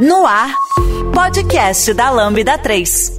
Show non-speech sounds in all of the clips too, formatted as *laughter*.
No ar, podcast da Lambda 3.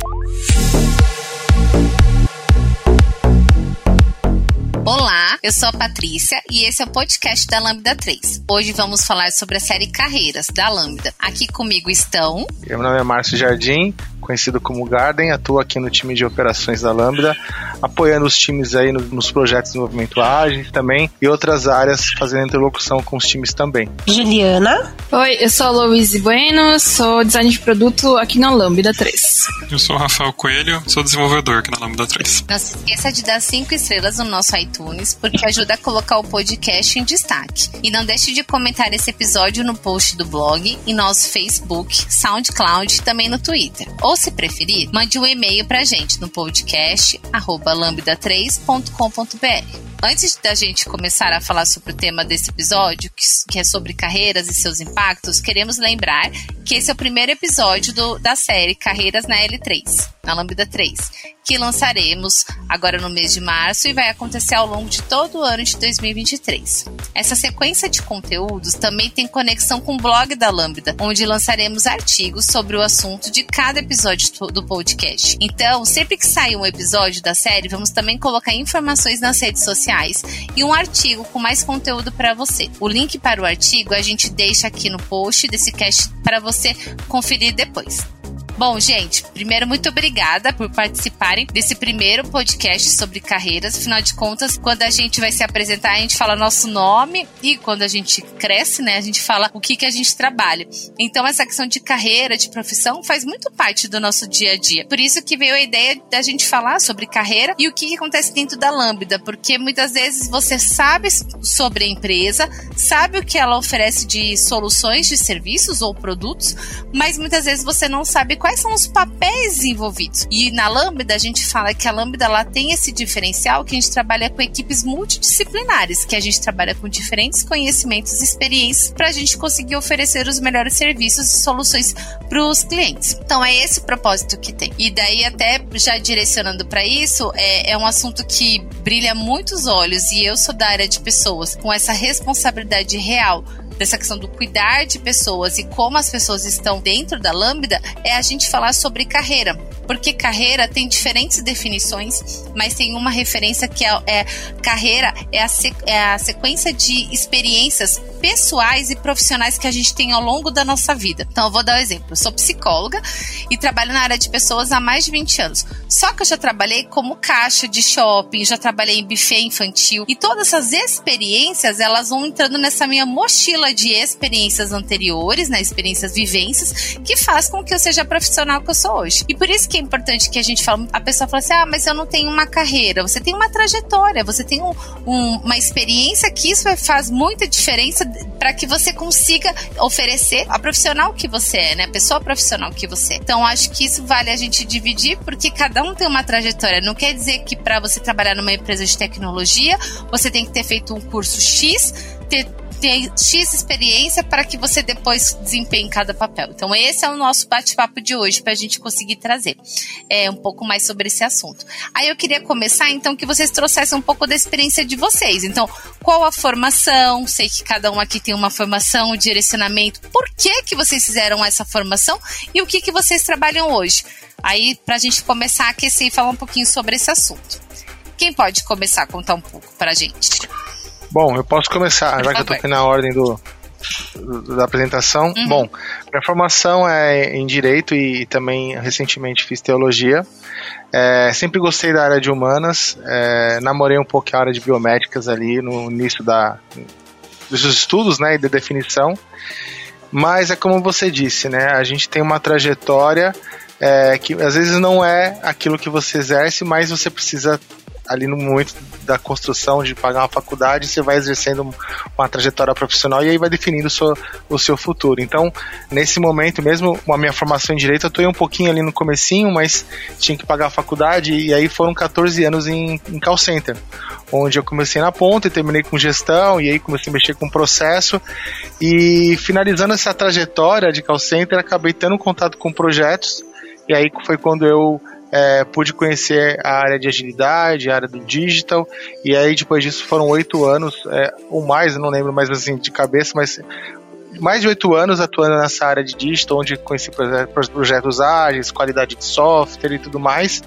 Olá, eu sou a Patrícia e esse é o podcast da Lambda 3. Hoje vamos falar sobre a série Carreiras da Lambda. Aqui comigo estão. Meu nome é Márcio Jardim, conhecido como Garden, atuo aqui no time de operações da Lambda, apoiando os times aí nos projetos de desenvolvimento ágil também e outras áreas, fazendo interlocução com os times também. Juliana. Oi, eu sou a Louise Bueno, sou designer de produto aqui na Lambda 3. Eu sou o Rafael Coelho, sou desenvolvedor aqui na Lambda 3. Não se esqueça de dar cinco estrelas no nosso iTunes, porque ajuda a colocar o podcast em destaque. E não deixe de comentar esse episódio no post do blog, em nosso Facebook, SoundCloud e também no Twitter. Ou se preferir, mande um e-mail pra gente no podcast lambda3.com.br. Antes da gente começar a falar sobre o tema desse episódio, que é sobre carreiras e seus impactos, queremos lembrar que esse é o primeiro episódio do, da série Carreiras na L3, na Lambda 3, que lançaremos agora no mês de março e vai acontecer ao longo de todo o ano de 2023. Essa sequência de conteúdos também tem conexão com o blog da Lambda, onde lançaremos artigos sobre o assunto de cada episódio do podcast. Então, sempre que sair um episódio da série, vamos também colocar informações nas redes sociais e um artigo com mais conteúdo para você. O link para o artigo a gente deixa aqui no post desse cast para você conferir depois. Bom, gente, primeiro, muito obrigada por participarem desse primeiro podcast sobre carreiras. Afinal de contas, quando a gente vai se apresentar, a gente fala nosso nome e quando a gente cresce, né, a gente fala o que, que a gente trabalha. Então, essa questão de carreira, de profissão, faz muito parte do nosso dia a dia. Por isso que veio a ideia da gente falar sobre carreira e o que, que acontece dentro da Lambda, porque muitas vezes você sabe sobre a empresa, sabe o que ela oferece de soluções de serviços ou produtos, mas muitas vezes você não sabe quais quais são os papéis envolvidos. E na Lambda a gente fala que a Lambda ela tem esse diferencial que a gente trabalha com equipes multidisciplinares, que a gente trabalha com diferentes conhecimentos e experiências para a gente conseguir oferecer os melhores serviços e soluções para os clientes. Então é esse o propósito que tem. E daí até já direcionando para isso, é, é um assunto que brilha muitos olhos e eu sou da área de pessoas com essa responsabilidade real dessa questão do cuidar de pessoas e como as pessoas estão dentro da Lambda, é a gente falar sobre carreira. Porque carreira tem diferentes definições, mas tem uma referência que é, é carreira é a, é a sequência de experiências pessoais e profissionais que a gente tem ao longo da nossa vida. Então, eu vou dar um exemplo. Eu sou psicóloga e trabalho na área de pessoas há mais de 20 anos. Só que eu já trabalhei como caixa de shopping, já trabalhei em buffet infantil e todas essas experiências, elas vão entrando nessa minha mochila de experiências anteriores, né, experiências vivências, que faz com que eu seja a profissional que eu sou hoje. E por isso que é importante que a gente fala, a pessoa fala assim: "Ah, mas eu não tenho uma carreira". Você tem uma trajetória, você tem um, um, uma experiência que isso faz muita diferença para que você consiga oferecer a profissional que você é, né? A pessoa profissional que você é. Então, acho que isso vale a gente dividir, porque cada um tem uma trajetória. Não quer dizer que para você trabalhar numa empresa de tecnologia, você tem que ter feito um curso X, ter X experiência para que você depois desempenhe cada papel. Então, esse é o nosso bate-papo de hoje para a gente conseguir trazer é, um pouco mais sobre esse assunto. Aí eu queria começar, então, que vocês trouxessem um pouco da experiência de vocês. Então, qual a formação? Sei que cada um aqui tem uma formação, um direcionamento. Por que, que vocês fizeram essa formação e o que, que vocês trabalham hoje? Aí, para a gente começar a aquecer e falar um pouquinho sobre esse assunto. Quem pode começar a contar um pouco para a gente? Bom, eu posso começar, já que eu tô aqui na ordem do, do da apresentação. Uhum. Bom, minha formação é em Direito e também recentemente fiz Teologia. É, sempre gostei da área de humanas, é, namorei um pouco a área de biomédicas ali no início da, dos estudos né, e da definição. Mas é como você disse, né? A gente tem uma trajetória é, que às vezes não é aquilo que você exerce, mas você precisa ali no momento da construção de pagar uma faculdade, você vai exercendo uma trajetória profissional e aí vai definindo o seu, o seu futuro. Então, nesse momento, mesmo a minha formação em Direito, eu estou um pouquinho ali no comecinho, mas tinha que pagar a faculdade e aí foram 14 anos em, em call center, onde eu comecei na ponta e terminei com gestão e aí comecei a mexer com processo e finalizando essa trajetória de call center, acabei tendo contato com projetos e aí foi quando eu é, pude conhecer a área de agilidade, a área do digital, e aí depois disso foram oito anos, é, ou mais, não lembro mais assim de cabeça, mas mais de oito anos atuando nessa área de digital, onde conheci projetos ágeis, qualidade de software e tudo mais.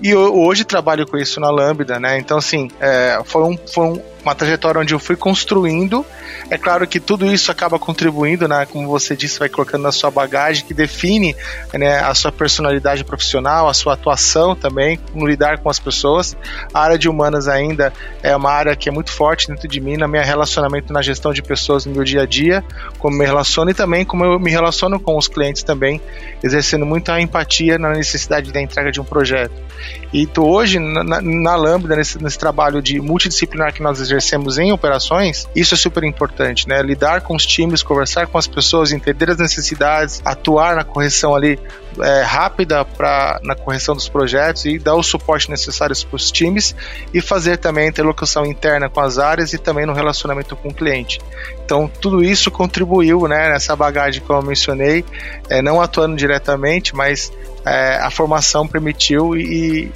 E hoje trabalho com isso na Lambda, né? Então, assim, é, um, uma trajetória onde eu fui construindo. É claro que tudo isso acaba contribuindo, né? Como você disse, vai colocando na sua bagagem, que define né, a sua personalidade profissional, a sua atuação também, no lidar com as pessoas. A área de humanas ainda é uma área que é muito forte dentro de mim, no meu relacionamento na gestão de pessoas no meu dia a dia, como me relaciono e também como eu me relaciono com os clientes também, exercendo muita empatia na necessidade da entrega de um projeto. E tô hoje, na, na Lambda, nesse, nesse trabalho de multidisciplinar que nós exercemos em operações, isso é super importante, né? Lidar com os times, conversar com as pessoas, entender as necessidades, atuar na correção ali é, rápida para na correção dos projetos e dar o suporte necessário para os times e fazer também a interlocução interna com as áreas e também no relacionamento com o cliente. Então, tudo isso contribuiu né, nessa bagagem que eu mencionei, é, não atuando diretamente, mas é, a formação permitiu e, e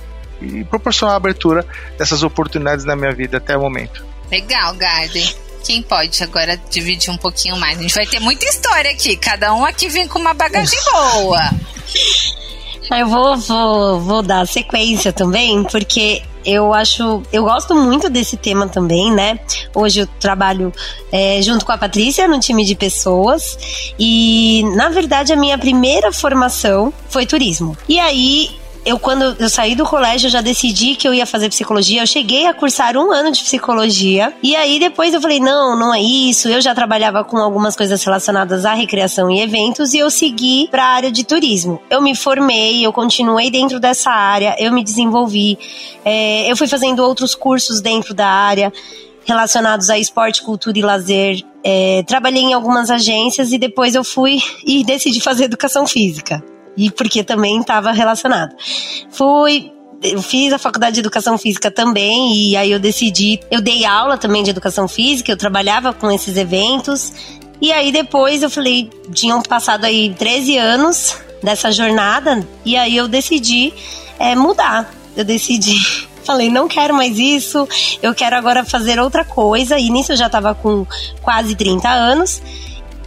proporcionou a abertura dessas oportunidades na minha vida até o momento. Legal, Garden. Quem pode agora dividir um pouquinho mais? A gente vai ter muita história aqui. Cada um aqui vem com uma bagagem boa. Eu vou, vou, vou dar sequência também, porque eu acho, eu gosto muito desse tema também, né? Hoje eu trabalho é, junto com a Patrícia no time de pessoas e, na verdade, a minha primeira formação foi turismo. E aí eu quando eu saí do colégio, eu já decidi que eu ia fazer psicologia. Eu cheguei a cursar um ano de psicologia. E aí depois eu falei, não, não é isso. Eu já trabalhava com algumas coisas relacionadas à recreação e eventos e eu segui para a área de turismo. Eu me formei, eu continuei dentro dessa área, eu me desenvolvi. É, eu fui fazendo outros cursos dentro da área relacionados a esporte, cultura e lazer. É, trabalhei em algumas agências e depois eu fui *laughs* e decidi fazer educação física e porque também estava relacionado. Fui eu fiz a faculdade de educação física também e aí eu decidi, eu dei aula também de educação física, eu trabalhava com esses eventos. E aí depois eu falei, tinham passado aí 13 anos dessa jornada e aí eu decidi é, mudar. Eu decidi *laughs* Falei, não quero mais isso, eu quero agora fazer outra coisa. E nisso eu já estava com quase 30 anos.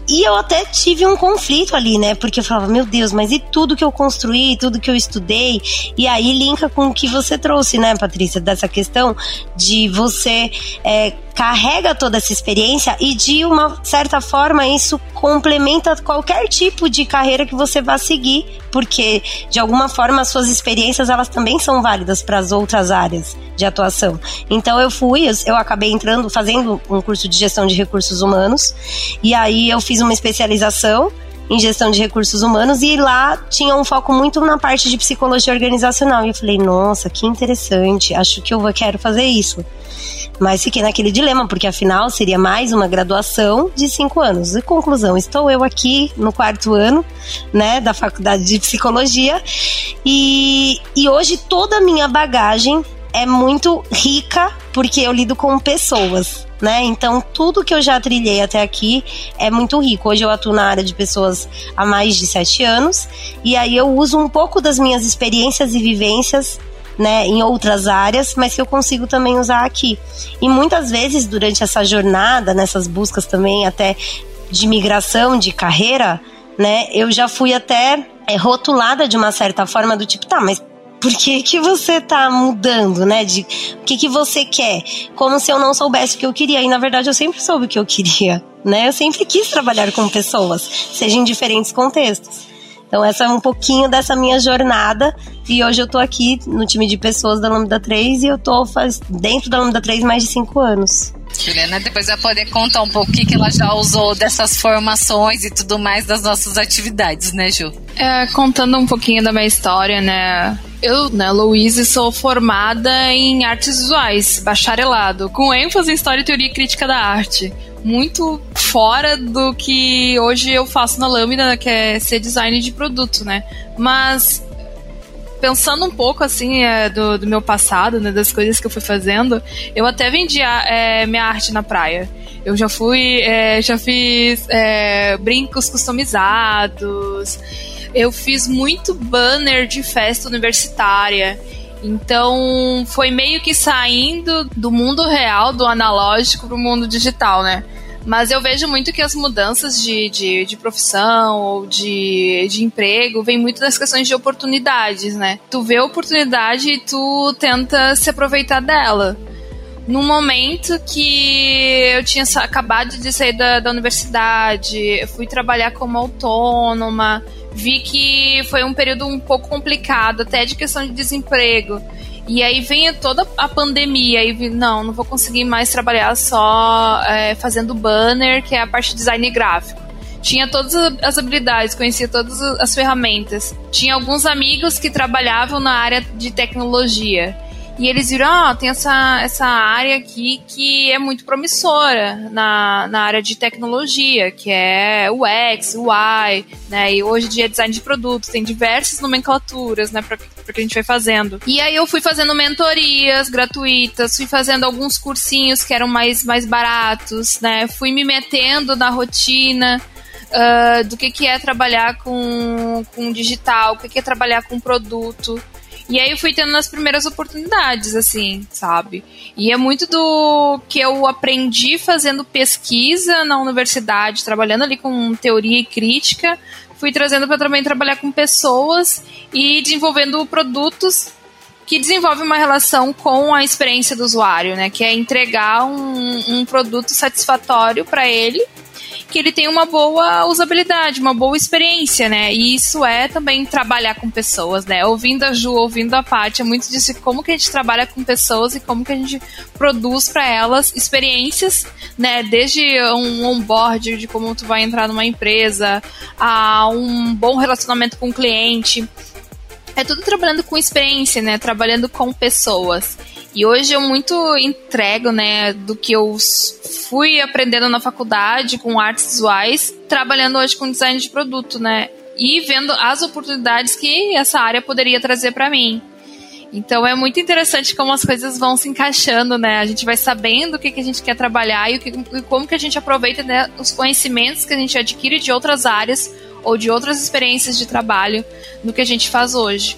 E eu até tive um conflito ali, né? Porque eu falava, meu Deus, mas e tudo que eu construí, tudo que eu estudei? E aí linka com o que você trouxe, né, Patrícia, dessa questão de você é, carrega toda essa experiência e de uma certa forma isso complementa qualquer tipo de carreira que você vá seguir, porque de alguma forma as suas experiências elas também são válidas para as outras áreas de atuação. Então eu fui, eu acabei entrando, fazendo um curso de gestão de recursos humanos e aí eu fiz uma especialização em gestão de recursos humanos e lá tinha um foco muito na parte de psicologia organizacional. E eu falei, nossa, que interessante, acho que eu quero fazer isso. Mas fiquei naquele dilema, porque afinal seria mais uma graduação de cinco anos. E conclusão, estou eu aqui no quarto ano, né, da faculdade de psicologia, e, e hoje toda a minha bagagem é muito rica, porque eu lido com pessoas. Né? Então, tudo que eu já trilhei até aqui é muito rico. Hoje eu atuo na área de pessoas há mais de sete anos, e aí eu uso um pouco das minhas experiências e vivências né, em outras áreas, mas que eu consigo também usar aqui. E muitas vezes durante essa jornada, nessas buscas também até de migração de carreira, né, eu já fui até é, rotulada de uma certa forma do tipo, tá, mas por que, que você tá mudando, né? De o que, que você quer? Como se eu não soubesse o que eu queria. E na verdade eu sempre soube o que eu queria, *laughs* né? Eu sempre quis trabalhar com pessoas, seja em diferentes contextos. Então, essa é um pouquinho dessa minha jornada. E hoje eu tô aqui no time de pessoas da Lambda 3 e eu tô faz, dentro da Lambda 3 mais de cinco anos. Juliana depois vai poder contar um pouco o que, que ela já usou dessas formações e tudo mais das nossas atividades, né, Ju? É, contando um pouquinho da minha história, né? Eu, né, Louise, sou formada em artes visuais, bacharelado, com ênfase em história e teoria crítica da arte muito fora do que hoje eu faço na Lambda, que é ser design de produto, né? Mas pensando um pouco assim é, do, do, meu passado, né, das coisas que eu fui fazendo, eu até vendia é, minha arte na praia. Eu já fui, é, já fiz é, brincos customizados. Eu fiz muito banner de festa universitária. Então foi meio que saindo do mundo real, do analógico, para o mundo digital, né? Mas eu vejo muito que as mudanças de, de, de profissão ou de, de emprego vem muito das questões de oportunidades, né? Tu vê a oportunidade e tu tenta se aproveitar dela num momento que eu tinha acabado de sair da, da universidade, fui trabalhar como autônoma, vi que foi um período um pouco complicado, até de questão de desemprego. E aí vem toda a pandemia e não, não vou conseguir mais trabalhar só é, fazendo banner, que é a parte de design gráfico. Tinha todas as habilidades, conhecia todas as ferramentas. Tinha alguns amigos que trabalhavam na área de tecnologia. E eles viram, ah, tem essa, essa área aqui que é muito promissora na, na área de tecnologia, que é o X, o Y, né? E hoje em dia é design de produtos, tem diversas nomenclaturas, né, para que a gente vai fazendo. E aí eu fui fazendo mentorias gratuitas, fui fazendo alguns cursinhos que eram mais, mais baratos, né? Fui me metendo na rotina. Uh, do que, que é trabalhar com, com digital, o que, que é trabalhar com produto. E aí eu fui tendo as primeiras oportunidades, assim, sabe? E é muito do que eu aprendi fazendo pesquisa na universidade, trabalhando ali com teoria e crítica, fui trazendo para também trabalhar com pessoas e desenvolvendo produtos que desenvolvem uma relação com a experiência do usuário, né? Que é entregar um, um produto satisfatório para ele que ele tem uma boa usabilidade, uma boa experiência, né? E isso é também trabalhar com pessoas, né? Ouvindo a Ju, ouvindo a Paty, é muito disso como que a gente trabalha com pessoas e como que a gente produz para elas experiências, né? Desde um onboard de como tu vai entrar numa empresa, a um bom relacionamento com o cliente. É tudo trabalhando com experiência, né? Trabalhando com pessoas. E hoje eu muito entrego, né, do que eu fui aprendendo na faculdade com artes visuais, trabalhando hoje com design de produto, né? E vendo as oportunidades que essa área poderia trazer para mim. Então é muito interessante como as coisas vão se encaixando, né? A gente vai sabendo o que, que a gente quer trabalhar e, que, e como que a gente aproveita né, os conhecimentos que a gente adquire de outras áreas ou de outras experiências de trabalho no que a gente faz hoje.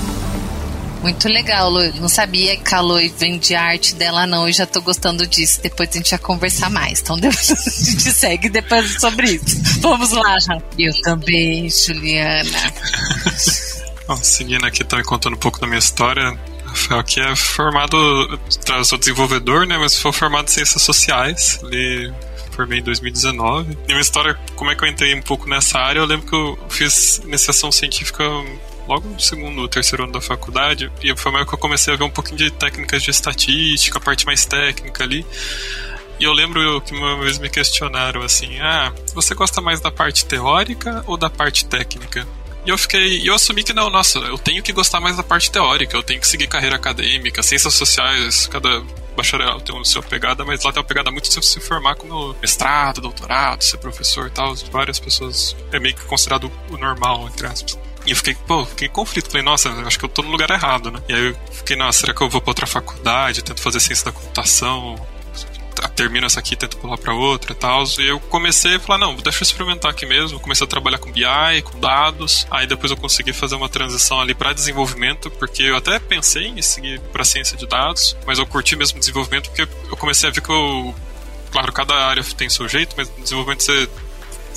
Muito legal, Lu. Não sabia que a Lu vem de arte dela, não. E já tô gostando disso. Depois a gente vai conversar mais. Então *laughs* depois a gente segue depois sobre isso. Vamos lá, já. Eu também, Juliana. Bom, seguindo aqui também contando um pouco da minha história. Rafael aqui é formado, eu sou desenvolvedor, né? Mas foi formado em ciências sociais. Ali formei em 2019. E uma história, como é que eu entrei um pouco nessa área, eu lembro que eu fiz iniciação científica logo no segundo, terceiro ano da faculdade, e foi meio que eu comecei a ver um pouquinho de técnicas de estatística, a parte mais técnica ali. E eu lembro que uma vez me questionaram assim: ah, você gosta mais da parte teórica ou da parte técnica? E eu fiquei, eu assumi que não, nossa, eu tenho que gostar mais da parte teórica, eu tenho que seguir carreira acadêmica, ciências sociais, cada bacharel tem a sua pegada, mas lá tem uma pegada muito de se formar como mestrado, doutorado, ser professor e tal. Várias pessoas é meio que considerado o normal, entre aspas. E eu fiquei, pô, fiquei conflito. Falei, nossa, acho que eu tô no lugar errado, né? E aí eu fiquei, nossa, será que eu vou pra outra faculdade? Tento fazer ciência da computação? Termino essa aqui, tento pular pra outra e tal. E eu comecei a falar, não, deixa eu experimentar aqui mesmo. Comecei a trabalhar com BI, com dados. Aí depois eu consegui fazer uma transição ali para desenvolvimento, porque eu até pensei em seguir para ciência de dados, mas eu curti mesmo desenvolvimento porque eu comecei a ver que eu claro, cada área tem seu jeito, mas desenvolvimento você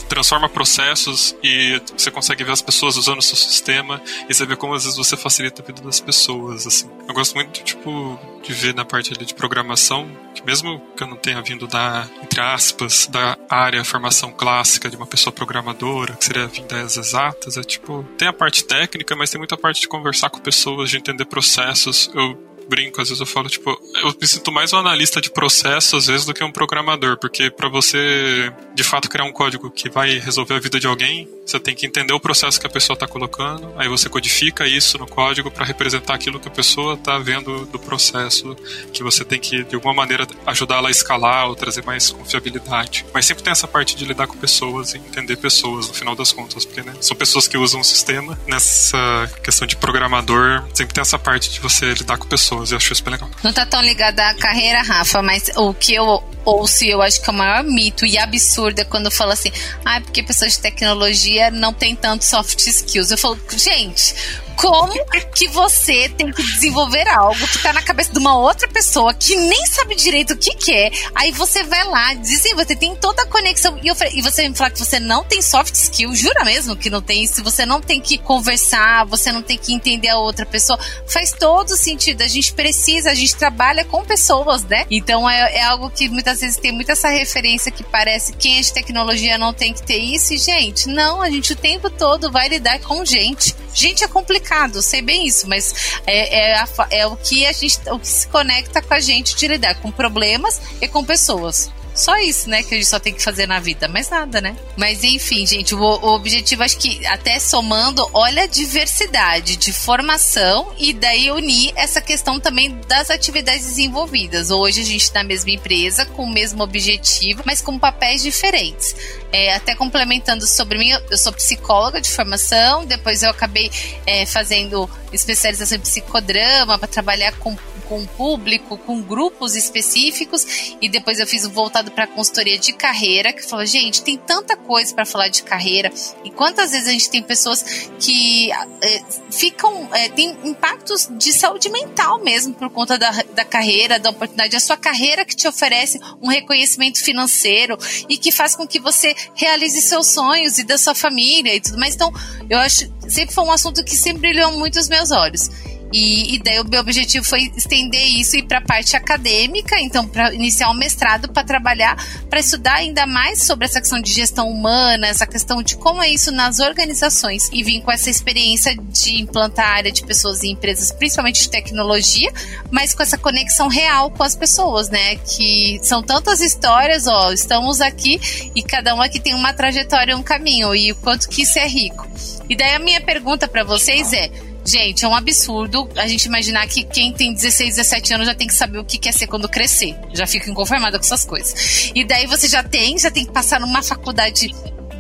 transforma processos e você consegue ver as pessoas usando o seu sistema e você vê como às vezes você facilita a vida das pessoas, assim. Eu gosto muito, tipo, de ver na parte ali de programação, que mesmo que eu não tenha vindo da, entre aspas, da área formação clássica de uma pessoa programadora, que seria vir das exatas, é tipo, tem a parte técnica, mas tem muita parte de conversar com pessoas, de entender processos. Eu brinco, às vezes eu falo, tipo, eu me sinto mais um analista de processo, às vezes, do que um programador, porque para você, de fato, criar um código que vai resolver a vida de alguém, você tem que entender o processo que a pessoa está colocando, aí você codifica isso no código para representar aquilo que a pessoa está vendo do processo, que você tem que, de alguma maneira, ajudar ela a escalar ou trazer mais confiabilidade. Mas sempre tem essa parte de lidar com pessoas e entender pessoas, no final das contas, porque né, são pessoas que usam o sistema. Nessa questão de programador, sempre tem essa parte de você lidar com pessoas, e eu acho bem legal. Não tá tão ligada à carreira, Rafa, mas o que eu ouço, eu acho que é o maior mito e absurdo é quando fala assim, ah, porque pessoas de tecnologia não tem tanto soft skills. Eu falo, gente, como que você tem que desenvolver algo que tá na cabeça de uma outra pessoa que nem sabe direito o que quer. É. Aí você vai lá, dizem, você tem toda a conexão. E, eu, e você me falar que você não tem soft skill, jura mesmo que não tem? Se você não tem que conversar, você não tem que entender a outra pessoa, faz todo sentido. A gente precisa, a gente trabalha com pessoas, né? Então é, é algo que muitas vezes tem muita essa referência que parece quem é de tecnologia não tem que ter isso. E, gente, não, a gente o tempo todo vai lidar com gente. Gente, é complicado, sei bem isso, mas é, é, a, é o que a gente, o que se conecta com a gente de lidar com problemas e com pessoas. Só isso, né, que a gente só tem que fazer na vida, mais nada, né? Mas enfim, gente, o, o, objetivo acho que até somando, olha a diversidade de formação e daí unir essa questão também das atividades desenvolvidas. Hoje a gente está na mesma empresa, com o mesmo objetivo, mas com papéis diferentes. É, até complementando sobre mim, eu sou psicóloga de formação, depois eu acabei é, fazendo especialização em psicodrama para trabalhar com com público, com grupos específicos, e depois eu fiz o voltado para consultoria de carreira, que falou, gente, tem tanta coisa para falar de carreira, e quantas vezes a gente tem pessoas que é, ficam, é, tem impactos de saúde mental mesmo por conta da, da carreira, da oportunidade, a sua carreira que te oferece um reconhecimento financeiro e que faz com que você realize seus sonhos e da sua família e tudo mais. Então, eu acho, sempre foi um assunto que sempre brilhou muito os meus olhos. E, e daí o meu objetivo foi estender isso e para a parte acadêmica, então para iniciar um mestrado para trabalhar, para estudar ainda mais sobre essa questão de gestão humana, essa questão de como é isso nas organizações e vim com essa experiência de implantar a área de pessoas e empresas, principalmente de tecnologia, mas com essa conexão real com as pessoas, né? Que são tantas histórias, ó, estamos aqui e cada um aqui tem uma trajetória, um caminho e o quanto que isso é rico. E daí a minha pergunta para vocês é Gente, é um absurdo a gente imaginar que quem tem 16, 17 anos já tem que saber o que quer ser quando crescer. Já fico inconformada com essas coisas. E daí você já tem, já tem que passar numa faculdade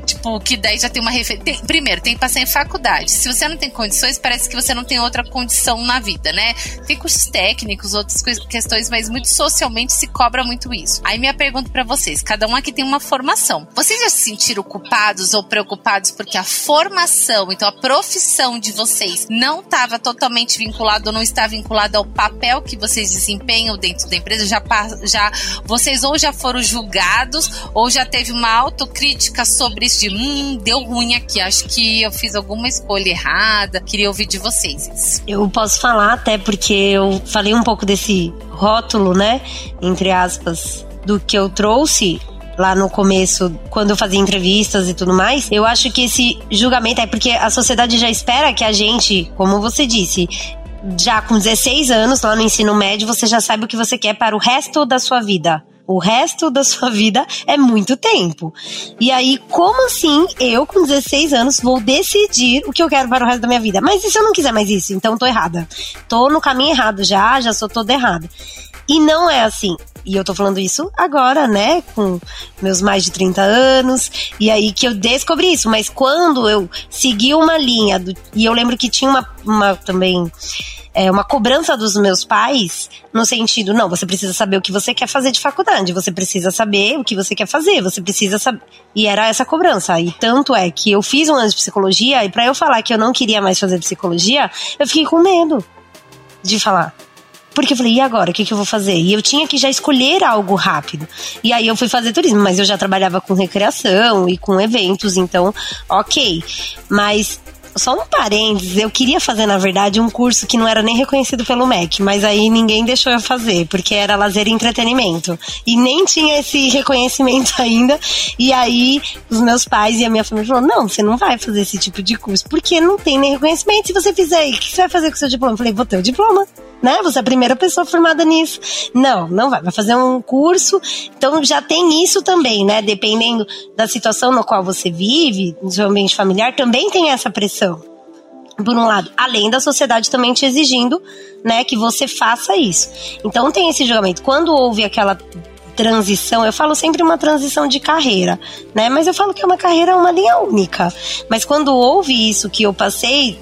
tipo, que daí já tem uma referência. Primeiro, tem que passar em faculdade. Se você não tem condições, parece que você não tem outra condição na vida, né? Tem cursos técnicos, outras questões, mas muito socialmente se cobra muito isso. Aí minha pergunta para vocês: cada um aqui tem uma formação. Vocês já se sentiram culpados ou preocupados porque a formação, então a profissão de vocês, não estava totalmente vinculada ou não está vinculada ao papel que vocês desempenham dentro da empresa? Já, já vocês ou já foram julgados ou já teve uma autocrítica sobre de hum, deu ruim aqui, acho que eu fiz alguma escolha errada. Queria ouvir de vocês. Eu posso falar até porque eu falei um pouco desse rótulo, né, entre aspas, do que eu trouxe lá no começo, quando eu fazia entrevistas e tudo mais, eu acho que esse julgamento é porque a sociedade já espera que a gente, como você disse, já com 16 anos lá no ensino médio, você já sabe o que você quer para o resto da sua vida. O resto da sua vida é muito tempo. E aí, como assim eu, com 16 anos, vou decidir o que eu quero para o resto da minha vida? Mas e se eu não quiser mais isso? Então tô errada. Tô no caminho errado já, já sou toda errada. E não é assim. E eu tô falando isso agora, né? Com meus mais de 30 anos. E aí que eu descobri isso. Mas quando eu segui uma linha, do, e eu lembro que tinha uma, uma também é, uma cobrança dos meus pais no sentido, não, você precisa saber o que você quer fazer de faculdade, você precisa saber o que você quer fazer, você precisa saber. E era essa cobrança. E tanto é que eu fiz um ano de psicologia, e para eu falar que eu não queria mais fazer psicologia, eu fiquei com medo de falar. Porque eu falei, e agora? O que, que eu vou fazer? E eu tinha que já escolher algo rápido. E aí eu fui fazer turismo, mas eu já trabalhava com recreação e com eventos, então, ok. Mas só um parênteses, eu queria fazer, na verdade, um curso que não era nem reconhecido pelo MEC, mas aí ninguém deixou eu fazer, porque era lazer e entretenimento. E nem tinha esse reconhecimento *laughs* ainda. E aí, os meus pais e a minha família falaram: não, você não vai fazer esse tipo de curso, porque não tem nem reconhecimento. Se você fizer, o que você vai fazer com o seu diploma? Eu falei, vou ter o diploma né? Você é a primeira pessoa formada nisso. Não, não vai. Vai fazer um curso. Então já tem isso também, né? Dependendo da situação no qual você vive, no seu ambiente familiar, também tem essa pressão. Por um lado, além da sociedade também te exigindo, né, que você faça isso. Então tem esse julgamento. Quando houve aquela transição, eu falo sempre uma transição de carreira, né? Mas eu falo que é uma carreira, uma linha única. Mas quando houve isso que eu passei,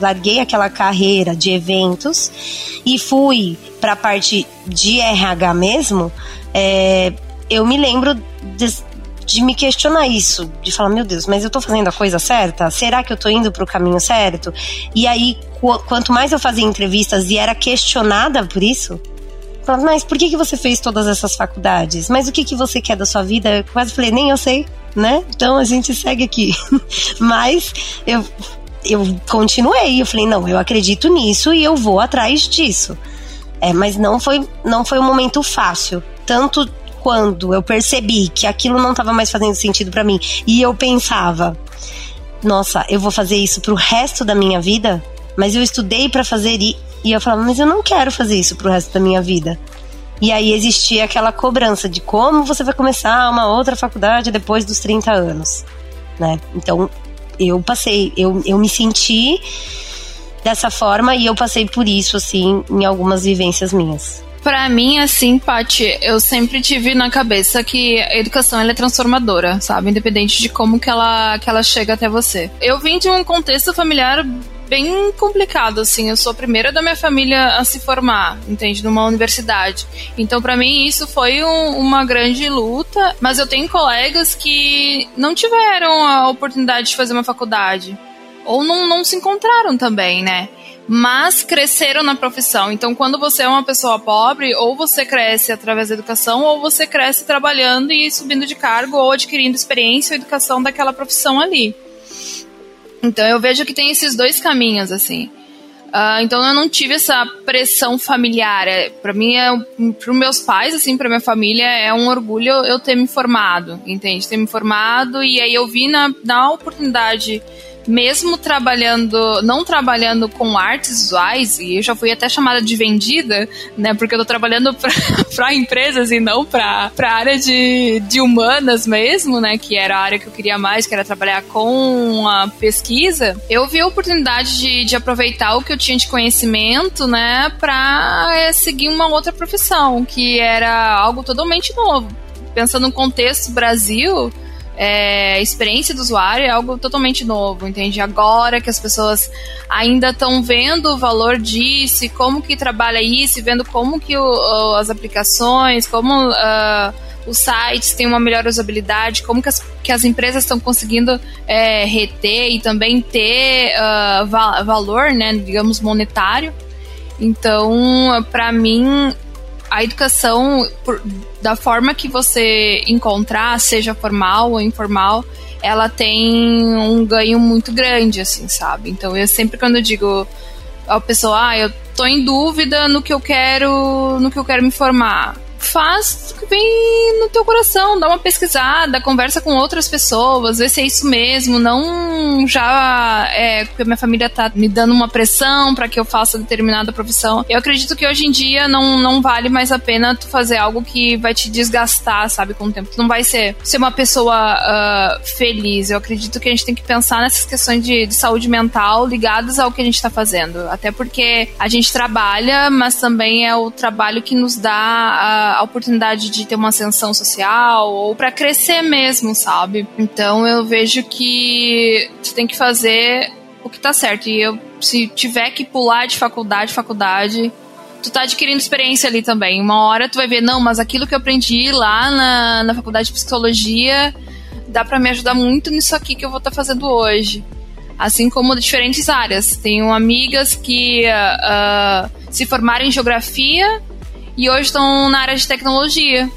larguei aquela carreira de eventos e fui para a parte de RH mesmo, é, eu me lembro de, de me questionar isso, de falar, meu Deus, mas eu tô fazendo a coisa certa? Será que eu tô indo pro caminho certo? E aí, quanto mais eu fazia entrevistas e era questionada por isso, Falava, mas por que, que você fez todas essas faculdades? Mas o que, que você quer da sua vida? Eu quase falei, nem eu sei, né? Então a gente segue aqui. *laughs* mas eu, eu continuei, eu falei, não, eu acredito nisso e eu vou atrás disso. É, mas não foi, não foi um momento fácil. Tanto quando eu percebi que aquilo não estava mais fazendo sentido para mim e eu pensava, nossa, eu vou fazer isso pro resto da minha vida, mas eu estudei para fazer e eu falava, mas eu não quero fazer isso pro resto da minha vida. E aí existia aquela cobrança de como você vai começar uma outra faculdade depois dos 30 anos, né? Então, eu passei, eu, eu me senti dessa forma e eu passei por isso, assim, em algumas vivências minhas. Para mim, assim, Paty, eu sempre tive na cabeça que a educação é transformadora, sabe? Independente de como que ela, que ela chega até você. Eu vim de um contexto familiar bem complicado, assim. Eu sou a primeira da minha família a se formar, entende? Numa universidade. Então, para mim, isso foi um, uma grande luta. Mas eu tenho colegas que não tiveram a oportunidade de fazer uma faculdade. Ou não, não se encontraram também, né? mas cresceram na profissão. Então, quando você é uma pessoa pobre, ou você cresce através da educação, ou você cresce trabalhando e subindo de cargo, ou adquirindo experiência ou educação daquela profissão ali. Então eu vejo que tem esses dois caminhos, assim. Uh, então eu não tive essa pressão familiar. É, para mim, é, para os meus pais, assim, para minha família, é um orgulho eu ter me formado, entende? Ter me formado e aí eu vi na, na oportunidade mesmo trabalhando, não trabalhando com artes visuais, e eu já fui até chamada de vendida, né, porque eu tô trabalhando para *laughs* empresas e não para área de, de humanas mesmo, né, que era a área que eu queria mais, que era trabalhar com a pesquisa, eu vi a oportunidade de, de aproveitar o que eu tinha de conhecimento, né, para é, seguir uma outra profissão, que era algo totalmente novo. Pensando no contexto Brasil, é, experiência do usuário é algo totalmente novo, entende? Agora que as pessoas ainda estão vendo o valor disso, como que trabalha isso, vendo como que o, as aplicações, como uh, os sites têm uma melhor usabilidade, como que as, que as empresas estão conseguindo é, reter e também ter uh, va valor, né, digamos, monetário. Então, para mim, a educação, por, da forma que você encontrar, seja formal ou informal, ela tem um ganho muito grande, assim, sabe? Então eu sempre quando eu digo ao pessoal, ah, eu tô em dúvida no que eu quero, no que eu quero me formar faz que vem no teu coração, dá uma pesquisada, conversa com outras pessoas, vê se é isso mesmo, não já é porque minha família tá me dando uma pressão para que eu faça determinada profissão. Eu acredito que hoje em dia não, não vale mais a pena tu fazer algo que vai te desgastar, sabe, com o tempo. Tu não vai ser, ser uma pessoa uh, feliz. Eu acredito que a gente tem que pensar nessas questões de, de saúde mental ligadas ao que a gente tá fazendo. Até porque a gente trabalha, mas também é o trabalho que nos dá a a oportunidade de ter uma ascensão social ou para crescer mesmo, sabe? Então eu vejo que você tem que fazer o que tá certo. E eu, se tiver que pular de faculdade, faculdade, tu tá adquirindo experiência ali também. Uma hora tu vai ver, não, mas aquilo que eu aprendi lá na, na faculdade de psicologia dá para me ajudar muito nisso aqui que eu vou estar tá fazendo hoje. Assim como diferentes áreas. Tenho amigas que uh, se formaram em geografia e hoje estão na área de tecnologia.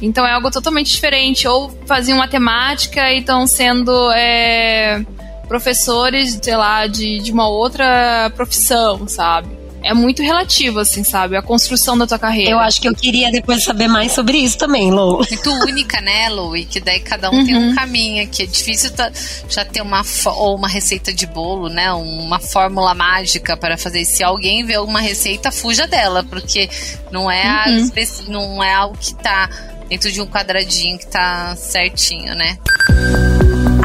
Então é algo totalmente diferente. Ou faziam matemática e estão sendo é, professores, sei lá, de, de uma outra profissão, sabe? É muito relativo, assim, sabe? A construção da tua carreira. Eu acho que eu queria depois saber mais sobre isso também, Lou. Muito única, né, Lou? E que daí cada um uhum. tem um uhum. caminho, que é difícil tá, já ter uma, ou uma receita de bolo, né? Uma fórmula mágica para fazer. Se alguém vê uma receita, fuja dela, porque não é, uhum. a, não é algo que tá dentro de um quadradinho que tá certinho, né?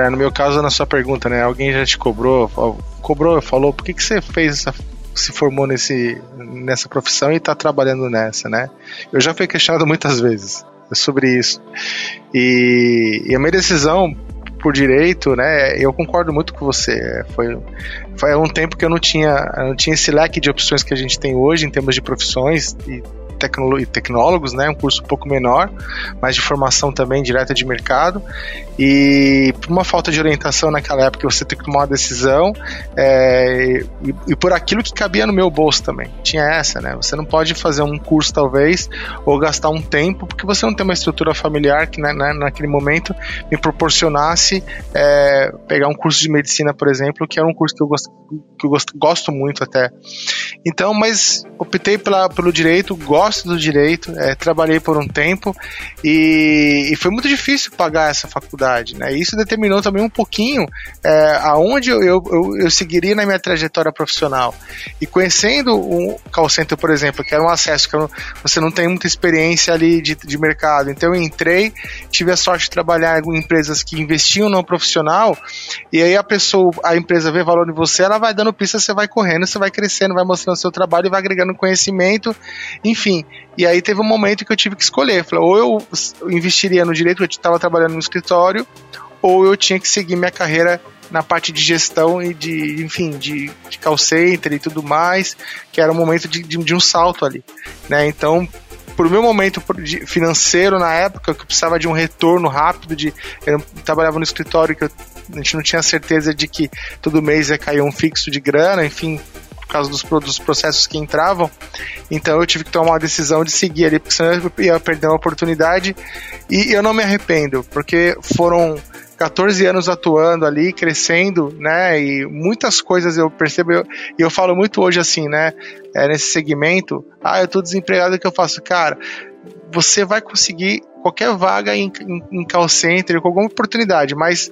É, no meu caso, na sua pergunta, né? Alguém já te cobrou, cobrou, falou, por que, que você fez essa, se formou nesse, nessa profissão e está trabalhando nessa, né? Eu já fui questionado muitas vezes sobre isso. E, e a minha decisão por direito, né? Eu concordo muito com você. Foi, foi um tempo que eu não tinha, eu não tinha esse leque de opções que a gente tem hoje em termos de profissões e tecnólogos, né? Um curso um pouco menor, mas de formação também direta de mercado. E por uma falta de orientação naquela época, você tem que tomar uma decisão é, e, e, por aquilo que cabia no meu bolso também. Tinha essa, né? Você não pode fazer um curso, talvez, ou gastar um tempo, porque você não tem uma estrutura familiar que né, né naquele momento me proporcionasse é, pegar um curso de medicina, por exemplo, que era um curso que eu gosto, que eu gosto, gosto muito até. Então, mas optei pela, pelo direito, gosto do direito, é, trabalhei por um tempo e, e foi muito difícil pagar essa faculdade. Né? Isso determinou também um pouquinho é, aonde eu, eu, eu, seguiria na minha trajetória profissional. E conhecendo o call center, por exemplo, que era um acesso que eu, você não tem muita experiência ali de, de mercado. Então eu entrei, tive a sorte de trabalhar em empresas que investiam no profissional, e aí a pessoa, a empresa vê valor em você, ela vai dando pista, você vai correndo, você vai crescendo, vai mostrando seu trabalho e vai agregando conhecimento, enfim. E aí teve um momento que eu tive que escolher. Falei, ou eu investiria no direito, eu estava trabalhando no escritório, ou eu tinha que seguir minha carreira na parte de gestão e de, enfim, de, de call center e tudo mais, que era um momento de, de, de um salto ali, né? Então, por meu momento financeiro na época, que eu precisava de um retorno rápido, de eu trabalhava no escritório que eu, a gente não tinha certeza de que todo mês ia cair um fixo de grana, enfim, causa dos, dos processos que entravam. Então eu tive que tomar uma decisão de seguir ali, porque senão eu ia perder uma oportunidade. E eu não me arrependo, porque foram 14 anos atuando ali, crescendo, né? E muitas coisas eu percebo, e eu, eu, falo muito hoje assim, né? É, nesse segmento, ah, eu tô desempregado, o que eu faço? Cara, você vai conseguir qualquer vaga em, em, em call center, com alguma oportunidade, mas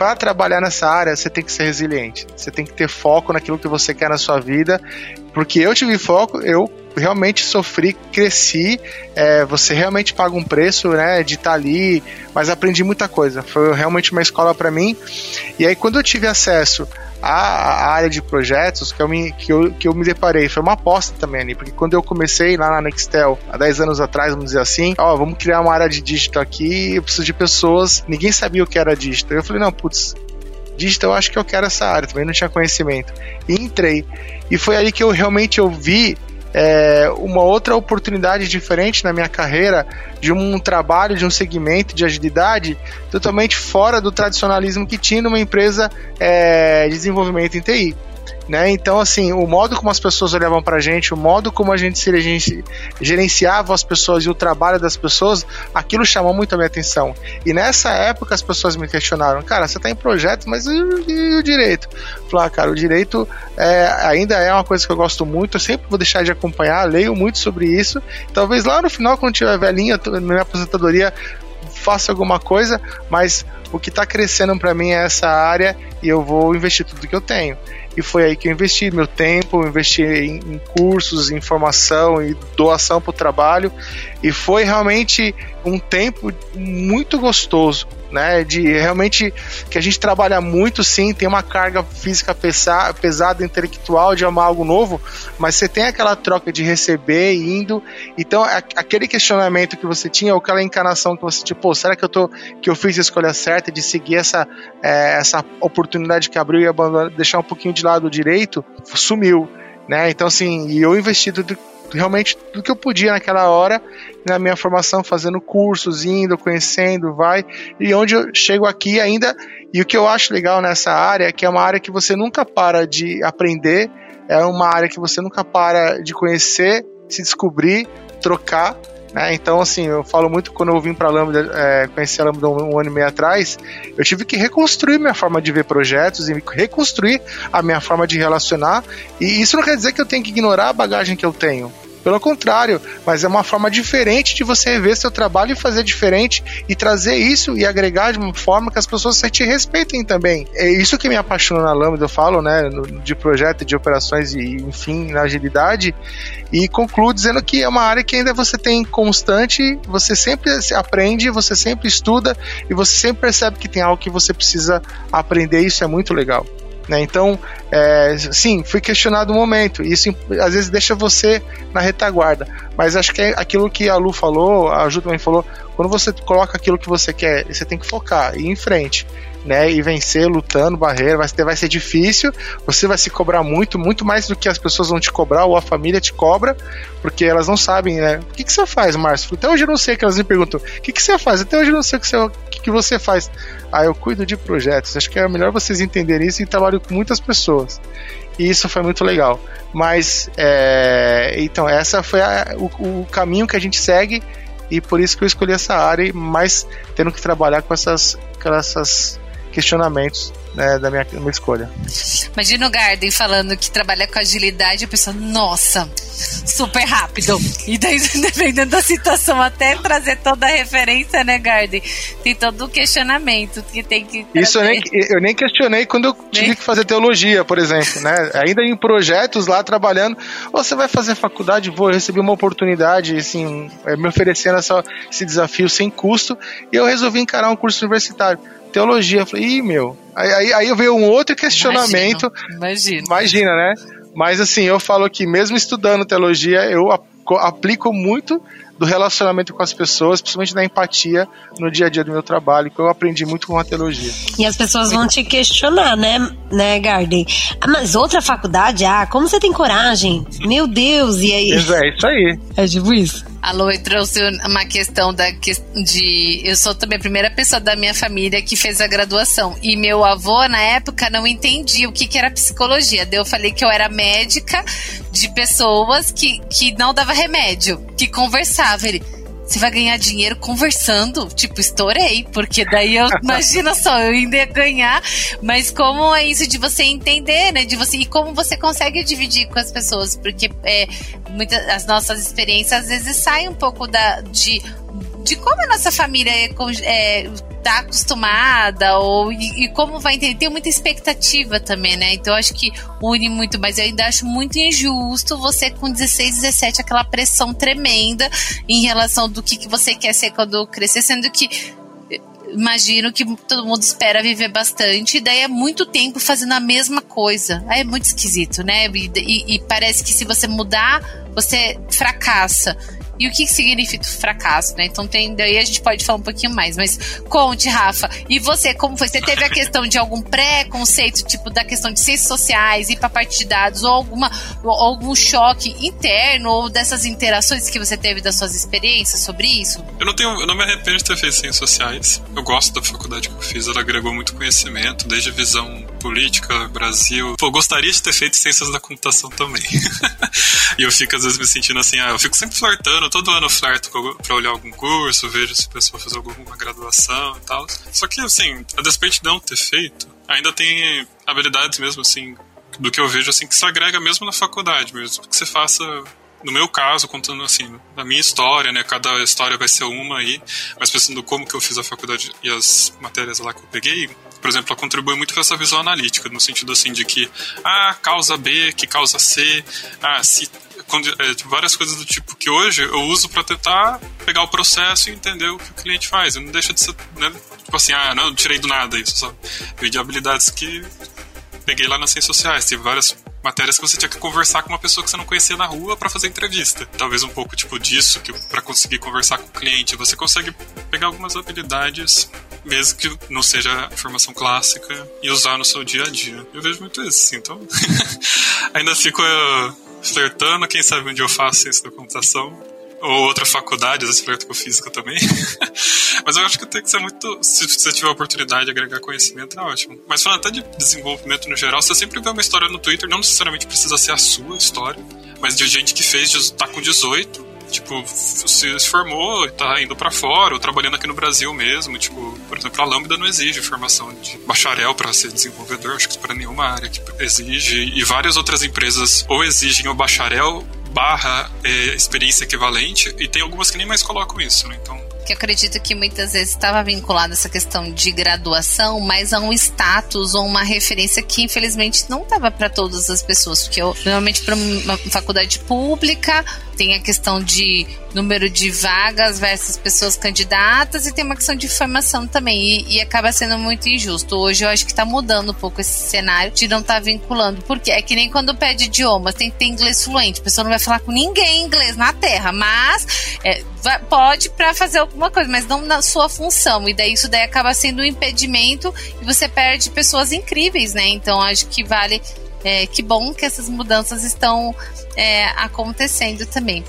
para trabalhar nessa área, você tem que ser resiliente. Você tem que ter foco naquilo que você quer na sua vida. Porque eu tive foco, eu realmente sofri, cresci. É, você realmente paga um preço, né, de estar tá ali, mas aprendi muita coisa. Foi realmente uma escola para mim. E aí, quando eu tive acesso a, a, área de projetos que eu, me, que, eu, que eu me deparei. Foi uma aposta também ali, porque quando eu comecei lá na Nextel, há 10 anos atrás, vamos dizer assim, ó, vamos criar uma área de digital aqui, eu preciso de pessoas, ninguém sabia o que era digital. Eu falei, não, putz, digital eu acho que eu quero essa área, também não tinha conhecimento. E entrei. E foi aí que eu realmente eu vi é, uma outra oportunidade diferente na minha carreira de um trabalho, de um segmento de agilidade totalmente fora do tradicionalismo que tinha numa empresa é, de desenvolvimento em TI. Né? Então, assim, o modo como as pessoas olhavam pra gente, o modo como a gente gerenciava as pessoas e o trabalho das pessoas, aquilo chamou muito a minha atenção. E nessa época as pessoas me questionaram, cara, você tá em projeto, mas e, e o direito? Falar, ah, cara, o direito é, ainda é uma coisa que eu gosto muito, eu sempre vou deixar de acompanhar, leio muito sobre isso. Talvez lá no final, quando tiver velhinha, na minha aposentadoria, faça alguma coisa, mas o que está crescendo para mim é essa área e eu vou investir tudo que eu tenho e foi aí que eu investi meu tempo, investi em, em cursos, em formação e doação para o trabalho e foi realmente um tempo muito gostoso né? De realmente que a gente trabalha muito, sim, tem uma carga física pesa, pesada, intelectual de amar algo novo, mas você tem aquela troca de receber indo. Então, aquele questionamento que você tinha, ou aquela encarnação que você, tipo, será que eu tô que eu fiz a escolha certa de seguir essa, é, essa oportunidade que abriu e deixar um pouquinho de lado direito, sumiu. Né? Então, assim, e eu investi tudo realmente do que eu podia naquela hora, na minha formação, fazendo cursos, indo, conhecendo, vai. E onde eu chego aqui ainda. E o que eu acho legal nessa área é que é uma área que você nunca para de aprender, é uma área que você nunca para de conhecer, se descobrir, trocar. Né? Então, assim, eu falo muito quando eu vim para Lambda, é, conheci a Lambda um, um, ano e meio atrás, eu tive que reconstruir minha forma de ver projetos e reconstruir a minha forma de relacionar. E isso não quer dizer que eu tenho que ignorar a bagagem que eu tenho. Pelo contrário, mas é uma forma diferente de você rever seu trabalho e fazer diferente e trazer isso e agregar de uma forma que as pessoas te respeitem também. É isso que me apaixona na Lambda, eu falo, né, de projeto, de operações e, enfim, na agilidade. E concluo dizendo que é uma área que ainda você tem constante, você sempre aprende, você sempre estuda e você sempre percebe que tem algo que você precisa aprender. Isso é muito legal. Né? Então, é, sim, fui questionado um momento. Isso às vezes deixa você na retaguarda. Mas acho que é aquilo que a Lu falou, a Ju também falou, quando você coloca aquilo que você quer, você tem que focar e ir em frente né, e vencer lutando barreira, vai ser, vai ser difícil, você vai se cobrar muito, muito mais do que as pessoas vão te cobrar ou a família te cobra, porque elas não sabem, né? O que, que você faz, Márcio? Até hoje eu não sei que elas me perguntam, o que, que você faz? Até hoje eu não sei o que você, o que você faz. Ah, eu cuido de projetos. Acho que é melhor vocês entenderem isso e trabalho com muitas pessoas. E isso foi muito legal. Mas, é, então, essa foi a, o, o caminho que a gente segue e por isso que eu escolhi essa área, mas tendo que trabalhar com essas, com essas questionamentos né, da, minha, da minha escolha. Imagina o Garden falando que trabalha com agilidade e a pessoa, nossa, super rápido. E daí, *laughs* dependendo da situação, até trazer toda a referência, né, Garden? Tem todo o questionamento que tem que. Trazer. Isso eu nem, eu nem questionei quando eu tive nem? que fazer teologia, por exemplo, né? Ainda em projetos lá trabalhando. Ou você vai fazer faculdade, vou receber uma oportunidade, assim, é, me oferecendo essa, esse desafio sem custo, e eu resolvi encarar um curso universitário teologia. Eu falei, ih, meu. Aí, aí, aí veio um outro questionamento. Imagina. Imagina, né? Mas assim, eu falo que mesmo estudando teologia, eu aplico muito do relacionamento com as pessoas, principalmente da empatia no dia a dia do meu trabalho, que eu aprendi muito com a teologia. E as pessoas vão te questionar, né, né, Garden? Ah, mas outra faculdade? Ah, como você tem coragem? Meu Deus, e aí? É isso aí. É tipo isso. A Loi trouxe uma questão da, de. Eu sou também a primeira pessoa da minha família que fez a graduação. E meu avô, na época, não entendia o que, que era psicologia. Eu falei que eu era médica de pessoas que, que não dava remédio, que conversava. Ele você vai ganhar dinheiro conversando. Tipo, estourei, porque daí eu, *laughs* imagina só, eu ainda ia ganhar. Mas como é isso de você entender, né? De você, e como você consegue dividir com as pessoas, porque é, muitas, as nossas experiências às vezes saem um pouco da, de de como a nossa família é, é, tá acostumada ou e, e, como vai entender. Tem muita expectativa também, né? Então acho que une muito, mas eu ainda acho muito injusto você com 16, 17, aquela pressão tremenda em relação do que, que você quer ser quando crescer, sendo que imagino que todo mundo espera viver bastante, e daí é muito tempo fazendo a mesma coisa. Aí é muito esquisito, né? E, e, e parece que se você mudar, você fracassa e o que significa fracasso, né? Então tem, daí a gente pode falar um pouquinho mais, mas conte, Rafa. E você, como foi? Você teve a questão de algum preconceito, tipo da questão de ciências sociais, ir para parte de dados, ou alguma algum choque interno ou dessas interações que você teve das suas experiências sobre isso? Eu não tenho, eu não me arrependo de ter feito ciências sociais. Eu gosto da faculdade que eu fiz, ela agregou muito conhecimento, desde visão política, Brasil. Pô, gostaria de ter feito ciências da computação também. *laughs* e eu fico às vezes me sentindo assim, ah, eu fico sempre flertando todo ano flerto pra olhar algum curso, vejo se a pessoa faz alguma graduação e tal. Só que, assim, a despeito de não ter feito, ainda tem habilidades mesmo, assim, do que eu vejo, assim, que se agrega mesmo na faculdade, mesmo que você faça no meu caso, contando assim, na minha história, né? Cada história vai ser uma aí, mas pensando como que eu fiz a faculdade e as matérias lá que eu peguei, por exemplo, ela contribui muito com essa visão analítica, no sentido assim de que, ah, causa B, que causa C, ah, se é, tipo, várias coisas do tipo que hoje eu uso para tentar pegar o processo e entender o que o cliente faz. não deixa de ser, né, tipo assim, ah, não, tirei do nada isso, sabe? Veio de habilidades que peguei lá nas ciências sociais. Teve várias matérias que você tinha que conversar com uma pessoa que você não conhecia na rua para fazer entrevista. Talvez um pouco tipo disso que para conseguir conversar com o cliente, você consegue pegar algumas habilidades mesmo que não seja formação clássica e usar no seu dia a dia. Eu vejo muito isso, assim, então *laughs* ainda fico flertando, quem sabe onde eu faço ciência da computação ou outra faculdade, às vezes flerto com física também. *laughs* Mas eu acho que tem que ser muito. Se você tiver a oportunidade de agregar conhecimento, é ótimo. Mas falando até de desenvolvimento no geral, você sempre vê uma história no Twitter, não necessariamente precisa ser a sua história, mas de gente que fez, tá com 18, tipo, se formou e tá indo para fora, ou trabalhando aqui no Brasil mesmo. Tipo, por exemplo, a Lambda não exige formação de bacharel para ser desenvolvedor, acho que para nenhuma área que exige. E várias outras empresas ou exigem o bacharel barra é, experiência equivalente, e tem algumas que nem mais colocam isso, né? Então que acredito que muitas vezes estava vinculada essa questão de graduação, mas a um status ou uma referência que infelizmente não estava para todas as pessoas, porque eu, normalmente para uma faculdade pública tem a questão de número de vagas versus pessoas candidatas e tem uma questão de formação também. E, e acaba sendo muito injusto. Hoje eu acho que está mudando um pouco esse cenário de não estar tá vinculando, porque é que nem quando pede idiomas, tem que ter inglês fluente, a pessoa não vai falar com ninguém inglês na Terra, mas é, vai, pode para fazer coisa, mas não na sua função e daí isso daí acaba sendo um impedimento e você perde pessoas incríveis, né? Então acho que vale é, que bom que essas mudanças estão é, acontecendo também.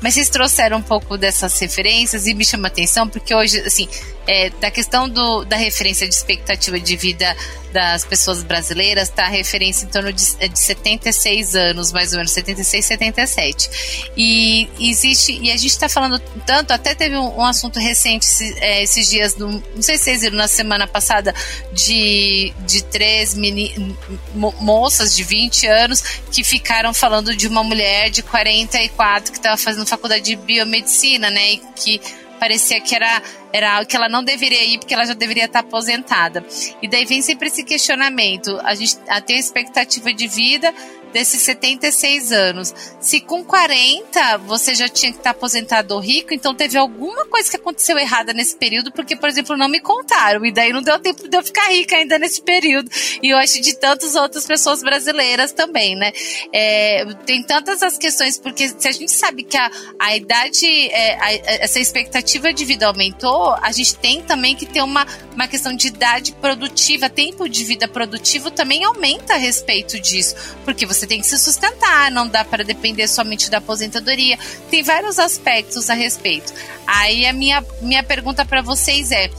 Mas vocês trouxeram um pouco dessas referências e me chama atenção, porque hoje, assim, é, da questão do, da referência de expectativa de vida das pessoas brasileiras, tá a referência em torno de, é, de 76 anos, mais ou menos, 76, 77. E existe, e a gente está falando tanto, até teve um, um assunto recente é, esses dias, no, não sei se vocês viram na semana passada, de, de três meni, mo, moças de 20 anos que ficaram falando de uma mulher de 44 que estava fazendo faculdade de biomedicina, né? E que parecia que era, era que ela não deveria ir porque ela já deveria estar aposentada. E daí vem sempre esse questionamento. A gente tem a expectativa de vida desses 76 anos. Se com 40 você já tinha que estar aposentado ou rico, então teve alguma coisa que aconteceu errada nesse período, porque, por exemplo, não me contaram. E daí não deu tempo de eu ficar rica ainda nesse período. E eu acho de tantas outras pessoas brasileiras também, né? É, tem tantas as questões, porque se a gente sabe que a, a idade, é, a, essa expectativa de vida aumentou, a gente tem também que ter uma, uma questão de idade produtiva, tempo de vida produtivo também aumenta a respeito disso. Porque você tem que se sustentar, não dá para depender somente da aposentadoria. Tem vários aspectos a respeito. Aí a minha, minha pergunta para vocês é: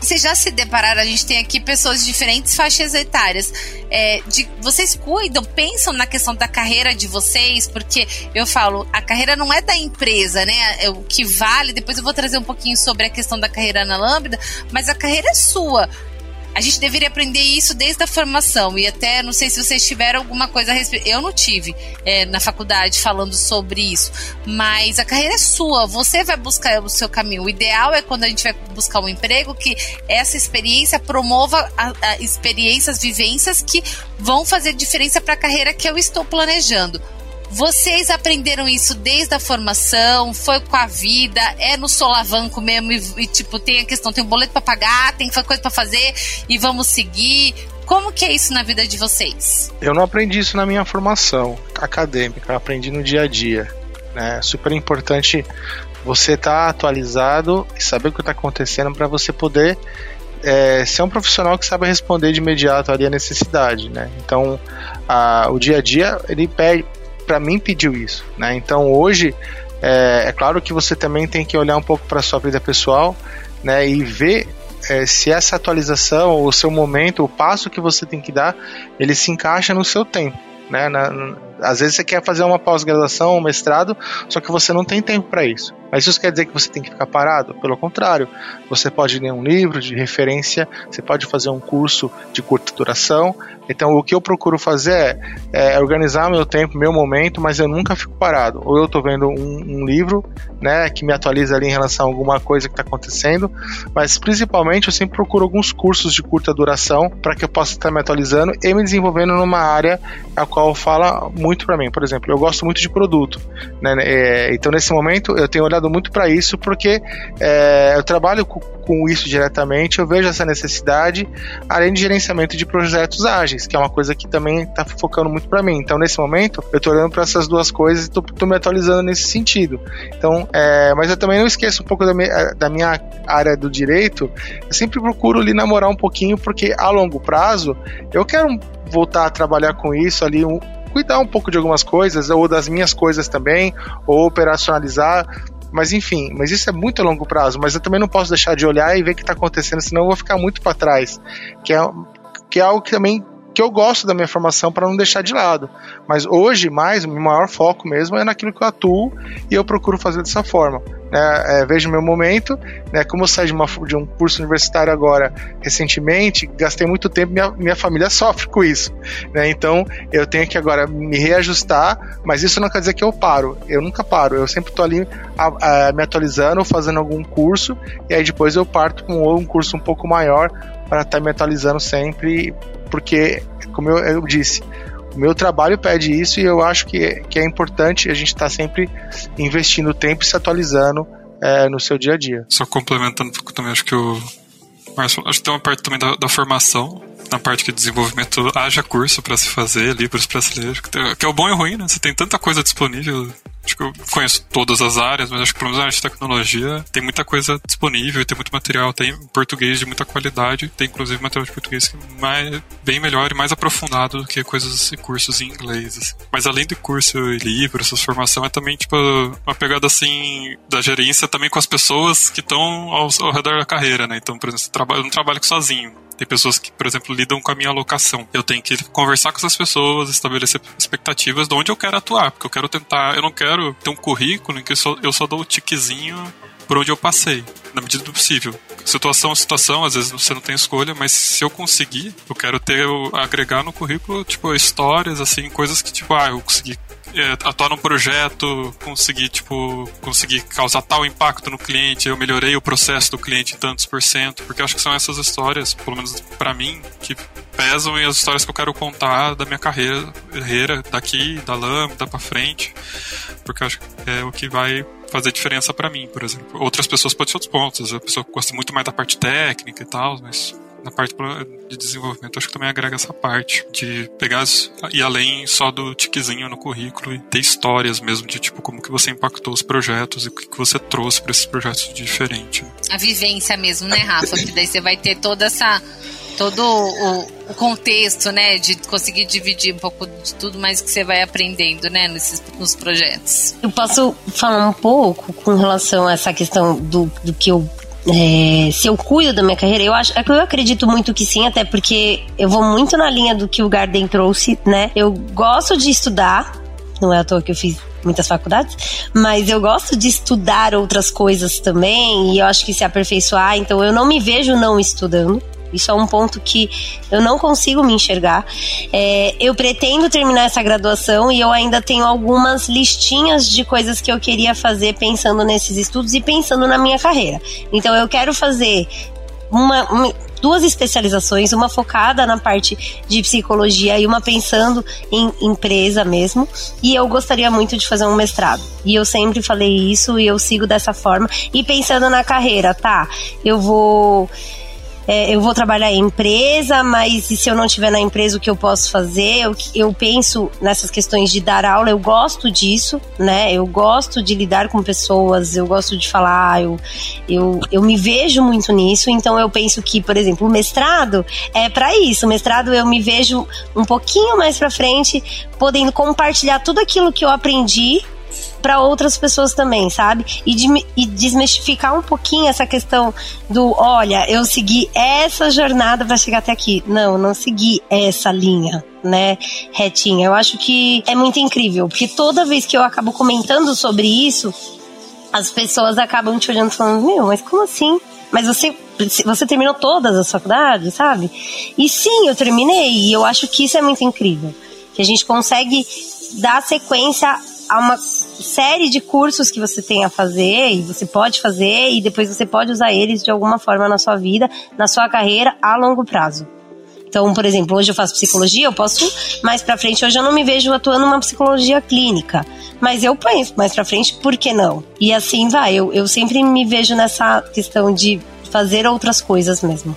vocês já se depararam? A gente tem aqui pessoas de diferentes faixas etárias. É, de, vocês cuidam, pensam na questão da carreira de vocês? Porque eu falo, a carreira não é da empresa, né? É o que vale. Depois eu vou trazer um pouquinho sobre a questão da carreira na Lambda, mas a carreira é sua. A gente deveria aprender isso desde a formação. E até, não sei se vocês tiveram alguma coisa a respeito. Eu não tive é, na faculdade falando sobre isso. Mas a carreira é sua. Você vai buscar o seu caminho. O ideal é quando a gente vai buscar um emprego que essa experiência promova a, a experiências, vivências que vão fazer diferença para a carreira que eu estou planejando. Vocês aprenderam isso desde a formação? Foi com a vida? É no solavanco mesmo? E, e tipo, tem a questão, tem um boleto para pagar, tem coisa para fazer e vamos seguir. Como que é isso na vida de vocês? Eu não aprendi isso na minha formação acadêmica, eu aprendi no dia a dia. Né? Super importante você estar tá atualizado e saber o que está acontecendo para você poder é, ser um profissional que sabe responder de imediato ali a necessidade, né? Então, a, o dia a dia ele pede, para mim pediu isso, né? Então hoje é, é, claro que você também tem que olhar um pouco para sua vida pessoal, né? E ver é, se essa atualização, o seu momento, o passo que você tem que dar, ele se encaixa no seu tempo, né? Na, às vezes você quer fazer uma pós-graduação, um mestrado, só que você não tem tempo para isso. Mas isso quer dizer que você tem que ficar parado? Pelo contrário, você pode ler um livro de referência, você pode fazer um curso de curta duração. Então, o que eu procuro fazer é, é organizar meu tempo, meu momento, mas eu nunca fico parado. Ou eu estou vendo um, um, livro, né, que me atualiza ali em relação a alguma coisa que está acontecendo, mas principalmente eu sempre procuro alguns cursos de curta duração para que eu possa estar me atualizando e me desenvolvendo numa área a qual fala muito para mim. Por exemplo, eu gosto muito de produto, né? É, então, nesse momento, eu tenho olhado muito para isso porque é, eu trabalho com, com, isso diretamente, eu vejo essa necessidade, além de gerenciamento de projetos ágeis, que é uma coisa que também está focando muito para mim. Então, nesse momento, eu estou olhando para essas duas coisas e estou me atualizando nesse sentido. Então, é, mas eu também não esqueço um pouco da minha, da minha área do direito, eu sempre procuro ali namorar um pouquinho, porque a longo prazo eu quero voltar a trabalhar com isso ali um, cuidar um pouco de algumas coisas, ou das minhas coisas também, ou operacionalizar. Mas enfim, mas isso é muito a longo prazo. Mas eu também não posso deixar de olhar e ver o que está acontecendo, senão eu vou ficar muito para trás. Que é, que é algo que também que eu gosto da minha formação para não deixar de lado. Mas hoje, mais, o meu maior foco mesmo é naquilo que eu atuo e eu procuro fazer dessa forma. Né? É, vejo meu momento, né? como eu saí de, uma, de, um curso universitário agora recentemente, gastei muito tempo, minha, minha família sofre com isso. Né? Então eu tenho que agora me reajustar, mas isso não quer dizer que eu paro. Eu nunca paro, eu sempre estou ali a, a, me atualizando, fazendo algum curso, e aí depois eu parto com um curso um pouco maior para estar tá me atualizando sempre porque, como eu, eu disse, o meu trabalho pede isso e eu acho que, que é importante a gente estar tá sempre investindo tempo e se atualizando é, no seu dia a dia. Só complementando pouco também, acho que o Márcio, acho que tem uma parte também da, da formação, na parte de desenvolvimento haja curso para se fazer, livros para se ler, que é o bom e o ruim, né? Você tem tanta coisa disponível Acho que eu conheço todas as áreas, mas acho que pelo menos na área de tecnologia tem muita coisa disponível, tem muito material, tem português de muita qualidade, tem inclusive material de português que é bem melhor e mais aprofundado do que coisas e cursos em inglês. Assim. Mas além do curso e livro, essa formação é também tipo uma pegada assim da gerência também com as pessoas que estão ao, ao redor da carreira, né? Então, por exemplo, eu não trabalho sozinho. Tem pessoas que, por exemplo, lidam com a minha alocação. Eu tenho que conversar com essas pessoas, estabelecer expectativas de onde eu quero atuar, porque eu quero tentar, eu não quero ter um currículo em que eu só, eu só dou o tiquezinho por onde eu passei, na medida do possível. Situação a situação, às vezes você não tem escolha, mas se eu conseguir, eu quero ter, agregar no currículo, tipo, histórias, assim, coisas que, tipo, ah, eu consegui é, atuar num projeto, conseguir, tipo, conseguir causar tal impacto no cliente, eu melhorei o processo do cliente em tantos por cento, porque acho que são essas histórias, pelo menos para mim, que pesam e as histórias que eu quero contar da minha carreira, carreira daqui, da lâmpada para frente, porque acho que é o que vai fazer diferença para mim, por exemplo. Outras pessoas podem ser outros pontos, a pessoa gosta muito mais da parte técnica e tal, mas na parte de desenvolvimento, acho que também agrega essa parte de pegar e além só do tiquezinho no currículo e ter histórias mesmo de tipo como que você impactou os projetos e o que você trouxe para esses projetos de diferente. A vivência mesmo, né, Rafa? Que daí você vai ter toda essa todo o, o, contexto, né, de conseguir dividir um pouco de tudo mais que você vai aprendendo, né, nesses, nos projetos. Eu posso falar um pouco com relação a essa questão do, do que eu é, se eu cuido da minha carreira, eu acho, é eu acredito muito que sim, até porque eu vou muito na linha do que o Garden trouxe, né? Eu gosto de estudar, não é à toa que eu fiz muitas faculdades, mas eu gosto de estudar outras coisas também e eu acho que se aperfeiçoar, então eu não me vejo não estudando. Isso é um ponto que eu não consigo me enxergar. É, eu pretendo terminar essa graduação e eu ainda tenho algumas listinhas de coisas que eu queria fazer pensando nesses estudos e pensando na minha carreira. Então eu quero fazer uma, uma, duas especializações, uma focada na parte de psicologia e uma pensando em empresa mesmo. E eu gostaria muito de fazer um mestrado. E eu sempre falei isso e eu sigo dessa forma. E pensando na carreira, tá? Eu vou é, eu vou trabalhar em empresa, mas e se eu não estiver na empresa, o que eu posso fazer? Eu, eu penso nessas questões de dar aula, eu gosto disso, né? Eu gosto de lidar com pessoas, eu gosto de falar, eu, eu, eu me vejo muito nisso, então eu penso que, por exemplo, o mestrado é para isso. O mestrado eu me vejo um pouquinho mais para frente, podendo compartilhar tudo aquilo que eu aprendi para outras pessoas também, sabe? E, de, e desmistificar um pouquinho essa questão do, olha, eu segui essa jornada para chegar até aqui. Não, não segui essa linha, né, retinha. Eu acho que é muito incrível, porque toda vez que eu acabo comentando sobre isso, as pessoas acabam te olhando falando, meu, mas como assim? Mas você você terminou todas as faculdades, sabe? E sim, eu terminei, e eu acho que isso é muito incrível. Que a gente consegue dar sequência a uma série de cursos que você tem a fazer e você pode fazer e depois você pode usar eles de alguma forma na sua vida, na sua carreira a longo prazo. Então, por exemplo, hoje eu faço psicologia, eu posso mais para frente, hoje eu não me vejo atuando numa psicologia clínica, mas eu penso mais para frente, por que não? E assim vai, eu, eu sempre me vejo nessa questão de fazer outras coisas mesmo.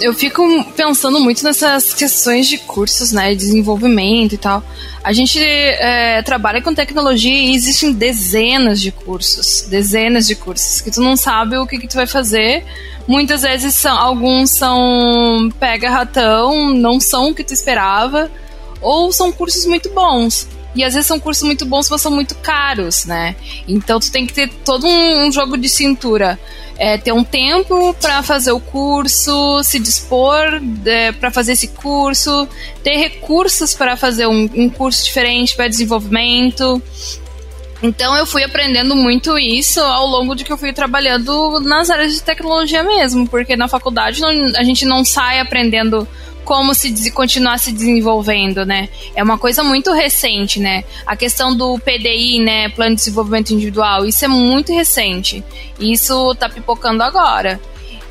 eu fico pensando muito nessas questões de cursos, né, desenvolvimento e tal. A gente é, trabalha com tecnologia e existem dezenas de cursos, dezenas de cursos que tu não sabe o que, que tu vai fazer. Muitas vezes são, alguns são pega ratão, não são o que tu esperava, ou são cursos muito bons. E às vezes são cursos muito bons, mas são muito caros, né? Então tu tem que ter todo um, um jogo de cintura é, ter um tempo para fazer o curso, se dispor é, para fazer esse curso, ter recursos para fazer um, um curso diferente para desenvolvimento. Então eu fui aprendendo muito isso ao longo de que eu fui trabalhando nas áreas de tecnologia mesmo, porque na faculdade não, a gente não sai aprendendo como se continuar se desenvolvendo, né? É uma coisa muito recente, né? A questão do PDI, né, Plano de Desenvolvimento Individual, isso é muito recente. Isso tá pipocando agora.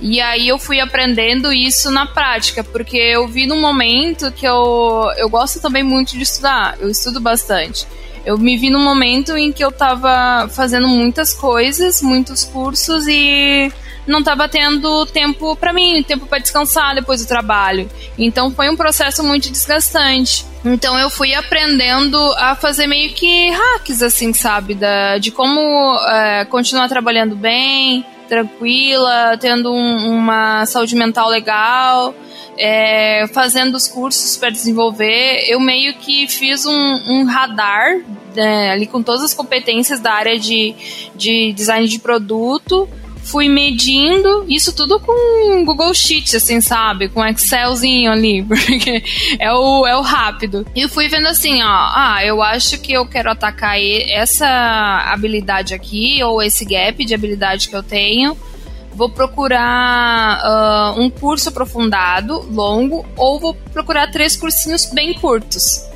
E aí eu fui aprendendo isso na prática, porque eu vi num momento que eu, eu gosto também muito de estudar, eu estudo bastante. Eu me vi num momento em que eu tava fazendo muitas coisas, muitos cursos e não estava tendo tempo para mim, tempo para descansar depois do trabalho. Então foi um processo muito desgastante. Então eu fui aprendendo a fazer meio que hacks, assim, sabe? Da, de como é, continuar trabalhando bem, tranquila, tendo um, uma saúde mental legal. É, fazendo os cursos para desenvolver, eu meio que fiz um, um radar né, ali com todas as competências da área de, de design de produto fui medindo isso tudo com Google Sheets, assim, sabe? Com Excelzinho ali, *laughs* porque é o, é o rápido. E fui vendo assim, ó, ah, eu acho que eu quero atacar essa habilidade aqui, ou esse gap de habilidade que eu tenho. Vou procurar uh, um curso aprofundado, longo, ou vou procurar três cursinhos bem curtos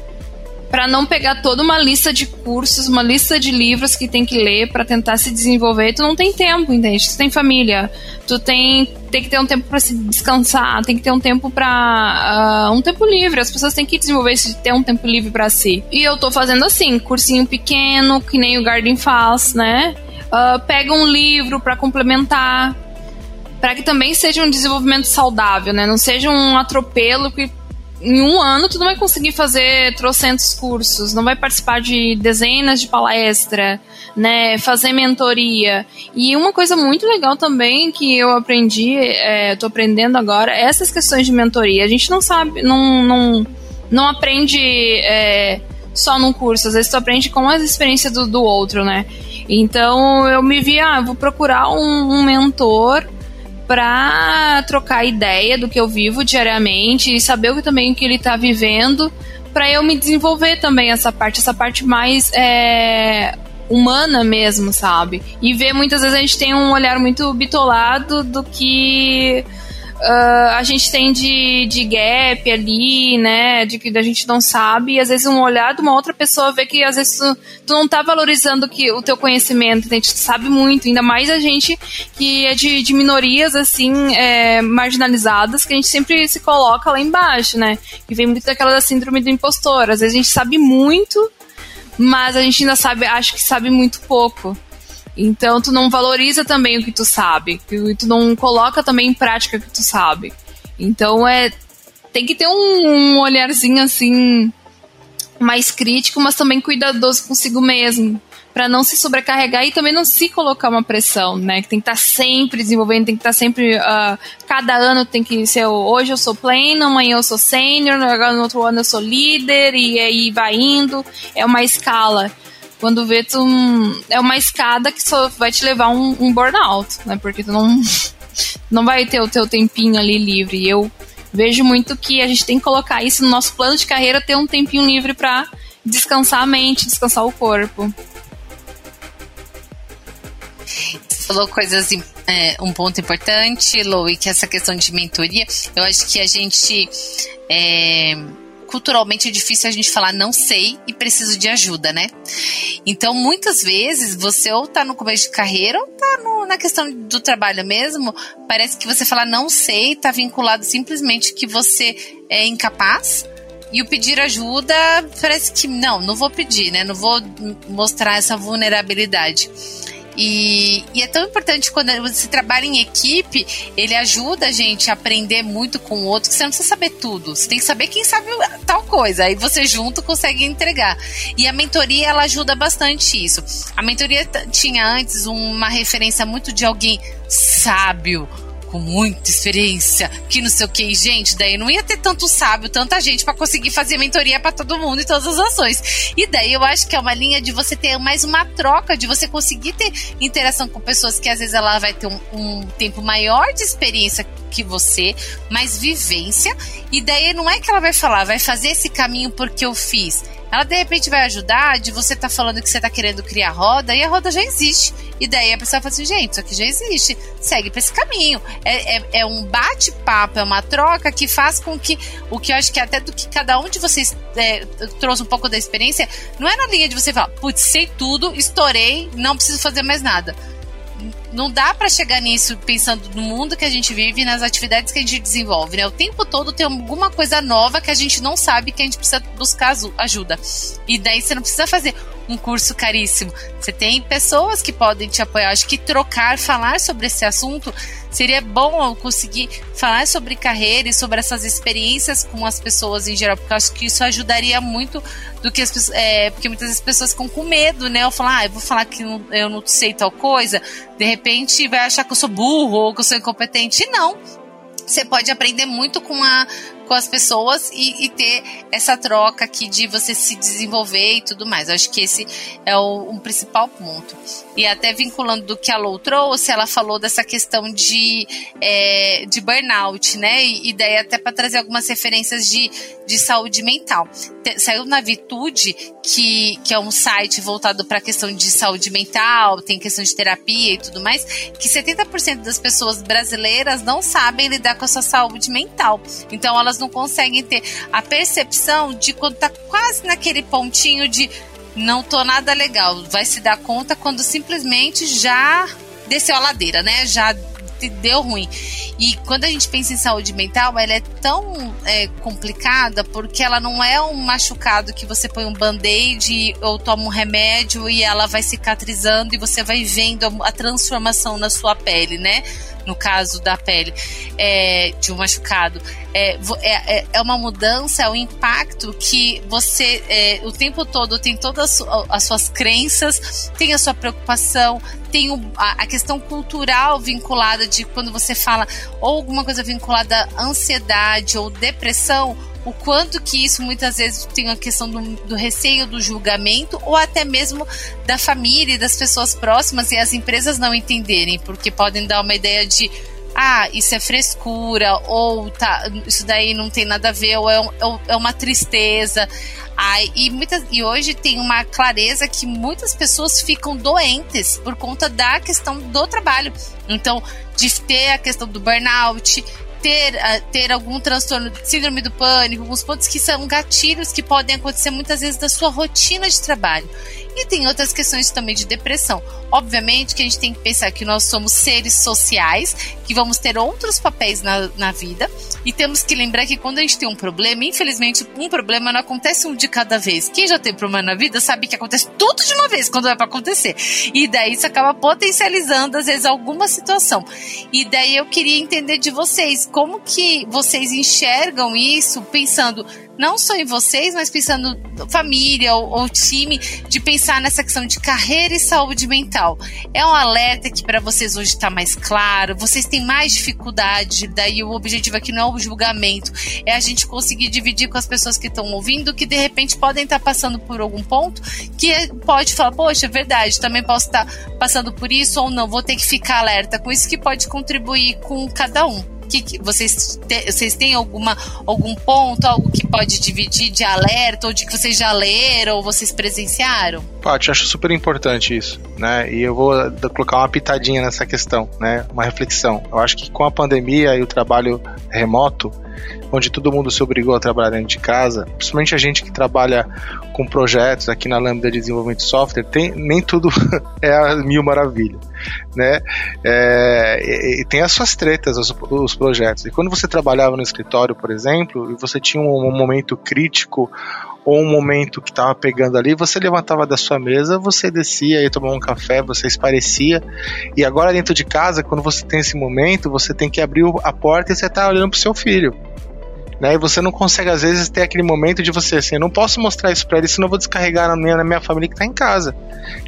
para não pegar toda uma lista de cursos, uma lista de livros que tem que ler para tentar se desenvolver. Tu não tem tempo, entende? Tu tem família, tu tem, tem que ter um tempo para se descansar, tem que ter um tempo para uh, ah, um tempo livre. As pessoas têm que desenvolver esse ter um tempo livre para si. E eu tô fazendo assim, cursinho pequeno, que nem o Garden faz, né? Uh, pega um livro para complementar, para que também seja um desenvolvimento saudável, né? Não seja um atropelo que em um ano tu não vai conseguir fazer trocentos cursos, não vai participar de dezenas de palestra, né, fazer mentoria. E uma coisa muito legal também que eu aprendi, é, tô aprendendo agora, é essas questões de mentoria. A gente não sabe, não, não, não aprende é, só num curso, às vezes tu aprende com as experiências do, do outro, né? Então eu me vi, ah, vou procurar um, um mentor para trocar ideia do que eu vivo diariamente e saber o que também que ele está vivendo para eu me desenvolver também essa parte, essa parte mais é, humana mesmo, sabe? E ver muitas vezes a gente tem um olhar muito bitolado do que uh, a gente tem de, de gap ali, né? De que a gente não sabe, e às vezes um olhar de uma outra pessoa vê que às vezes tu, tu não tá valorizando que, o teu conhecimento, a gente sabe muito, ainda mais a gente que é de, de minorias assim, é, marginalizadas, que a gente sempre se coloca lá embaixo, né? Que vem muito daquela da síndrome do impostor. Às vezes a gente sabe muito, mas a gente ainda sabe, acho que sabe muito pouco. Então tu não valoriza também o que tu sabe, e tu não coloca também em prática o que tu sabe. Então é tem que ter um, um olharzinho assim mais crítico, mas também cuidadoso consigo mesmo, para não se sobrecarregar e também não se colocar uma pressão, né? Que tem que estar tá sempre desenvolvendo, tem que estar tá sempre. Uh, cada ano tem que ser. Hoje eu sou pleno, amanhã eu sou sênior, agora no outro ano eu sou líder, e aí vai indo. É uma escala. Quando vê, tu é uma escada que só vai te levar um, um burnout, né? Porque tu não, *laughs* não vai ter o teu tempinho ali livre. E eu vejo muito que a gente tem que colocar isso no nosso plano de carreira, ter um tempinho livre para descansar a mente, descansar o corpo. Você falou coisas, é, um ponto importante, Lou, que é essa questão de mentoria. Eu acho que a gente. É, culturalmente difícil a gente falar não sei e preciso de ajuda, né? Então, muitas vezes, você ou tá no começo de carreira ou tá no, na questão do trabalho mesmo, parece que você falar não sei tá vinculado simplesmente que você é incapaz e o pedir ajuda parece que não, não vou pedir, né? Não vou mostrar essa vulnerabilidade. E, e, é tão importante quando você trabalha em equipe, ele ajuda a gente a aprender muito com o outro, que você não precisa saber tudo. Você tem que saber quem sabe tal coisa. Aí você junto consegue entregar. E a mentoria, ela ajuda bastante isso. A mentoria tinha antes uma referência muito de alguém sábio, com muita experiência, que não sei o que, gente, daí não ia ter tanto sábio, tanta gente para conseguir fazer mentoria para todo mundo e todas as ações. E daí eu acho que é uma linha de você ter mais uma troca, de você conseguir ter interação com pessoas que às vezes ela vai ter um, um tempo maior de experiência que você, mais vivência, e daí não é que ela vai falar, vai fazer esse caminho porque eu fiz ela de repente vai ajudar de você tá falando que você está querendo criar roda e a roda já existe. E daí a pessoa fala assim, gente, isso aqui já existe, segue para esse caminho. É, é, é um bate-papo, é uma troca que faz com que o que eu acho que até do que cada um de vocês é, trouxe um pouco da experiência, não é na linha de você falar, putz, sei tudo, estourei, não preciso fazer mais nada não dá para chegar nisso pensando no mundo que a gente vive, nas atividades que a gente desenvolve, né? O tempo todo tem alguma coisa nova que a gente não sabe que a gente precisa buscar ajuda. E daí você não precisa fazer um curso caríssimo. Você tem pessoas que podem te apoiar. Acho que trocar, falar sobre esse assunto seria bom eu conseguir falar sobre carreira e sobre essas experiências com as pessoas em geral, porque acho que isso ajudaria muito do que as pessoas. É, porque muitas vezes as pessoas ficam com medo, né? Eu falar, ah, eu vou falar que não, eu não sei tal coisa, de repente vai achar que eu sou burro ou que eu sou incompetente. E não. Você pode aprender muito com a com as pessoas e, e, ter essa troca aqui de você se desenvolver e tudo mais. Eu acho que esse é o um principal ponto. E até vinculando do que a Lou trouxe, ela falou dessa questão de, é, de burnout, né? E, e daí até para trazer algumas referências de, de saúde mental. Saiu na Vitude, que, que é um site voltado para a questão de saúde mental, tem questão de terapia e tudo mais, que 70% das pessoas brasileiras não sabem lidar com a sua saúde mental. Então elas não conseguem ter a percepção de quando tá quase naquele pontinho de não tô nada legal. Vai se dar conta quando simplesmente já desceu a ladeira, né? Já deu ruim. E quando a gente pensa em saúde mental, ela é tão é, complicada porque ela não é um machucado que você põe um band-aid ou toma um remédio e ela vai cicatrizando e você vai vendo a transformação na sua pele, né? No caso da pele, é, de um machucado. É, é, é, é uma mudança, é um impacto que você é, o tempo todo tem todas as suas crenças, tem a sua preocupação, tem a, questão cultural vinculada de quando você fala ou alguma coisa vinculada à ansiedade ou depressão o quanto que isso muitas vezes tem a questão do, do, receio do julgamento ou até mesmo da família e das pessoas próximas e as empresas não entenderem, porque podem dar uma ideia de ah, isso é frescura, ou tá, isso daí não tem nada a ver, ou é, é, é uma tristeza. Ai, e, muitas, e hoje tem uma clareza que muitas pessoas ficam doentes por conta da questão do trabalho. Então, de ter a questão do burnout, ter, uh, ter algum transtorno, síndrome do pânico, alguns pontos que são gatilhos que podem acontecer muitas vezes da sua rotina de trabalho. E tem outras questões também de depressão. Obviamente que a gente tem que pensar que nós somos seres sociais, que vamos ter outros papéis na, na vida, e temos que lembrar que quando a gente tem um problema, infelizmente, um problema não acontece um de cada vez. Quem já tem problema na vida sabe que acontece tudo de uma vez quando é para acontecer. E daí isso acaba potencializando, às vezes, alguma situação. E daí eu queria entender de vocês como que vocês enxergam isso, pensando não só em vocês, mas pensando família ou, ou, time, de pensar nessa questão de carreira e saúde mental. É um alerta que para vocês hoje está mais claro, vocês têm mais dificuldade, daí o objetivo aqui não é o julgamento, é a gente conseguir dividir com as pessoas que estão ouvindo, que de repente podem estar tá passando por algum ponto, que é, pode falar, poxa, é verdade, também posso estar tá passando por isso ou não, vou ter que ficar alerta com isso que pode contribuir com cada um que, que vocês, te, vocês têm alguma, algum ponto, algo que pode dividir de alerta, ou de que vocês já leram, ou vocês presenciaram? Paty, acho super importante isso, né? E eu vou colocar uma pitadinha nessa questão, né? Uma reflexão. Eu acho que com a pandemia e o trabalho remoto, onde todo mundo se obrigou a trabalhar dentro de casa, principalmente a gente que trabalha com projetos aqui na Lambda de Desenvolvimento de Software, tem, nem tudo *laughs* é a mil maravilha, né? É, e, tem as suas tretas, os, os, projetos. E quando você trabalhava no escritório, por exemplo, e você tinha um, um momento crítico ou um momento que estava pegando ali, você levantava da sua mesa, você descia e tomar um café, você esparecia. E agora dentro de casa, quando você tem esse momento, você tem que abrir a porta e você está olhando para o seu filho. Né? E você não consegue, às vezes, ter aquele momento de você assim, não posso mostrar isso para ele, senão eu vou descarregar na minha, na minha família que está em casa.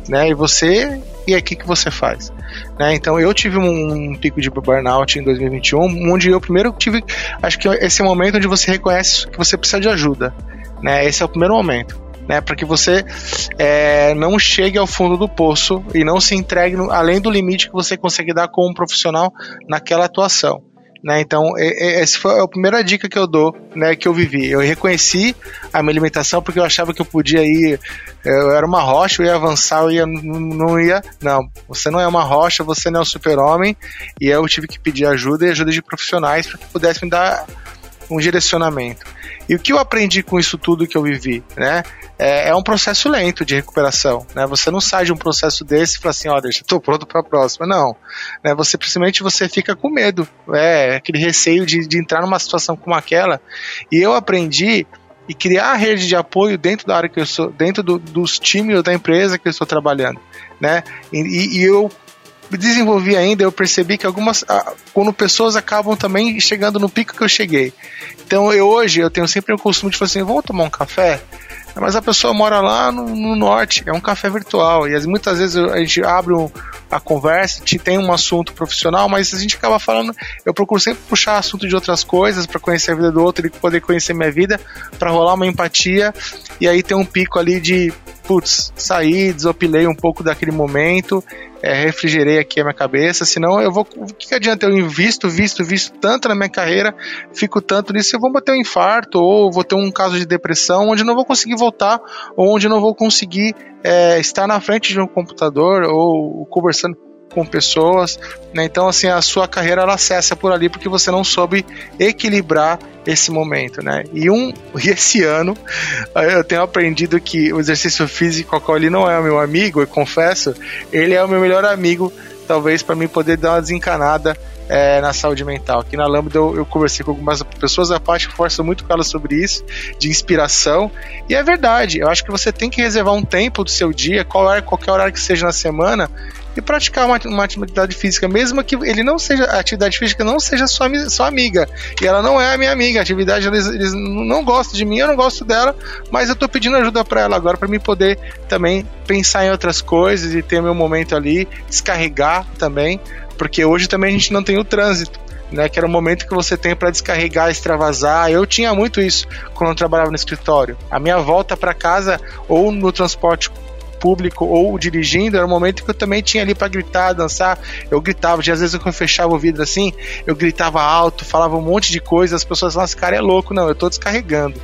Né? E você, e aí o que, que você faz? Né? Então eu tive um, um, pico de burnout em 2021, onde eu primeiro tive, acho que esse é o momento onde você reconhece que você precisa de ajuda. Né? Esse é o primeiro momento. Né, para que você é, não chegue ao fundo do poço e não se entregue no, além do limite que você consegue dar como um profissional naquela atuação. Né, então, essa foi a primeira dica que eu dou, né, que eu vivi. Eu reconheci a minha alimentação porque eu achava que eu podia ir, eu era uma rocha, eu ia avançar, eu ia, não ia. Não, você não é uma rocha, você não é um super-homem, e eu tive que pedir ajuda e ajuda de profissionais para que pudessem me dar um direcionamento. E o que eu aprendi com isso tudo que eu vivi, né? É, é um processo lento de recuperação, né? Você não sai de um processo desse e fala assim, olha, já estou pronto para a próxima. Não, né? Você simplesmente você fica com medo, é aquele receio de, de entrar numa situação como aquela. E eu aprendi e criar a rede de apoio dentro da área que eu sou, dentro do, dos times da empresa que eu estou trabalhando, né? E, e eu desenvolvi ainda, eu percebi que algumas. Quando pessoas acabam também chegando no pico que eu cheguei. Então eu hoje eu tenho sempre o costume de falar assim: vamos tomar um café? Mas a pessoa mora lá no, no norte, é um café virtual. E muitas vezes a gente abre um, a conversa, tem um assunto profissional, mas a gente acaba falando. Eu procuro sempre puxar assunto de outras coisas para conhecer a vida do outro e poder conhecer minha vida, para rolar uma empatia. E aí tem um pico ali de putz, saí, desopilei um pouco daquele momento, é, refrigerei aqui a minha cabeça, senão eu vou. O que, que adianta? Eu invisto, visto, visto tanto na minha carreira, fico tanto nisso, eu vou bater um infarto, ou vou ter um caso de depressão, onde não vou conseguir voltar, ou onde não vou conseguir é, estar na frente de um computador, ou conversando com pessoas, né? Então assim a sua carreira ela cessa por ali porque você não soube equilibrar esse momento, né? E um *laughs* e esse ano eu tenho aprendido que o exercício físico, qual ele não é o meu amigo, eu confesso, ele é o meu melhor amigo, talvez para mim poder dar uma desencanada é, na saúde mental. Aqui na Lambda eu, eu, conversei com algumas pessoas, a parte força muito com elas sobre isso, de inspiração. E é verdade, eu acho que você tem que reservar um tempo do seu dia, qual qualquer horário que seja na semana, e praticar uma, uma, atividade física, mesmo que ele não seja a atividade física não seja sua, sua amiga. E ela não é a minha amiga. A atividade eles, eles não gostam de mim, eu não gosto dela, mas eu tô pedindo ajuda para ela agora para me poder também pensar em outras coisas e ter meu momento ali, descarregar também, porque hoje também a gente não tem o trânsito. Né, que era o momento que você tem para descarregar, extravasar. Eu tinha muito isso quando eu trabalhava no escritório. A minha volta para casa ou no transporte público ou dirigindo, era um momento que eu também tinha ali para gritar, dançar. Eu gritava, às vezes eu fechava o vidro assim, eu gritava alto, falava um monte de coisa, as pessoas falavam, esse cara é louco, não, eu tô descarregando.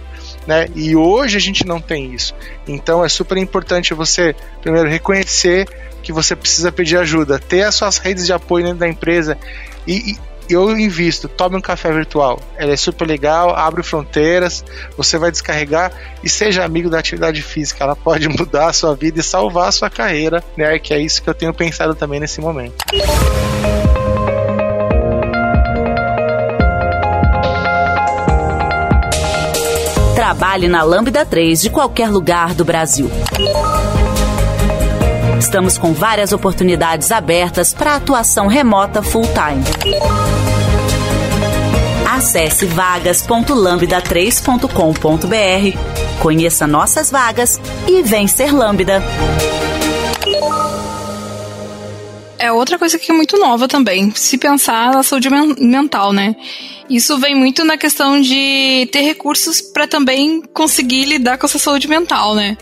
Né? E hoje a gente não tem isso. Então é super importante você, primeiro, reconhecer que você precisa pedir ajuda, ter as suas redes de apoio dentro da empresa e, e eu invisto, tome um café virtual. Ela é super legal, abre fronteiras, você vai descarregar e seja amigo da atividade física. Ela pode *laughs* mudar a sua vida e salvar a sua carreira, né? Que é isso que eu tenho pensado também nesse momento. Trabalhe na Lambda 3 de qualquer lugar do Brasil. Estamos com várias oportunidades abertas para atuação remota full-time. Acesse vagas.lambda3.com.br, conheça nossas vagas e vem ser Lambda. É outra coisa que é muito nova também, se pensar na saúde mental, né? Isso vem muito na questão de ter recursos para também conseguir lidar com essa saúde mental, né?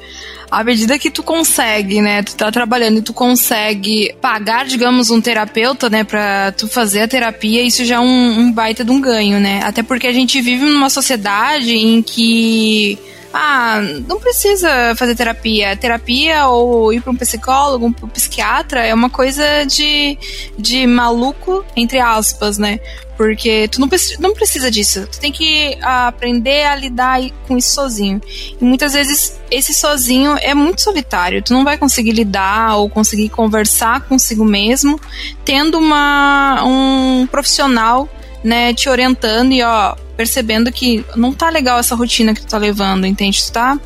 À medida que tu consegue, né, tu tá trabalhando e tu consegue pagar, digamos, um terapeuta, né, pra tu fazer a terapia, isso já é um, um baita de um ganho, né? Até porque a gente vive numa sociedade em que ah, não precisa fazer terapia. Terapia ou ir para um psicólogo, um psiquiatra é uma coisa de, de maluco, entre aspas, né? Porque tu não, precisa, não precisa disso. Tu tem que aprender a lidar com isso sozinho. E muitas vezes esse sozinho é muito solitário. Tu não vai conseguir lidar ou conseguir conversar consigo mesmo tendo uma, um profissional né, te orientando e ó, percebendo que não tá legal essa rotina que tu tá levando, entende? Tu tá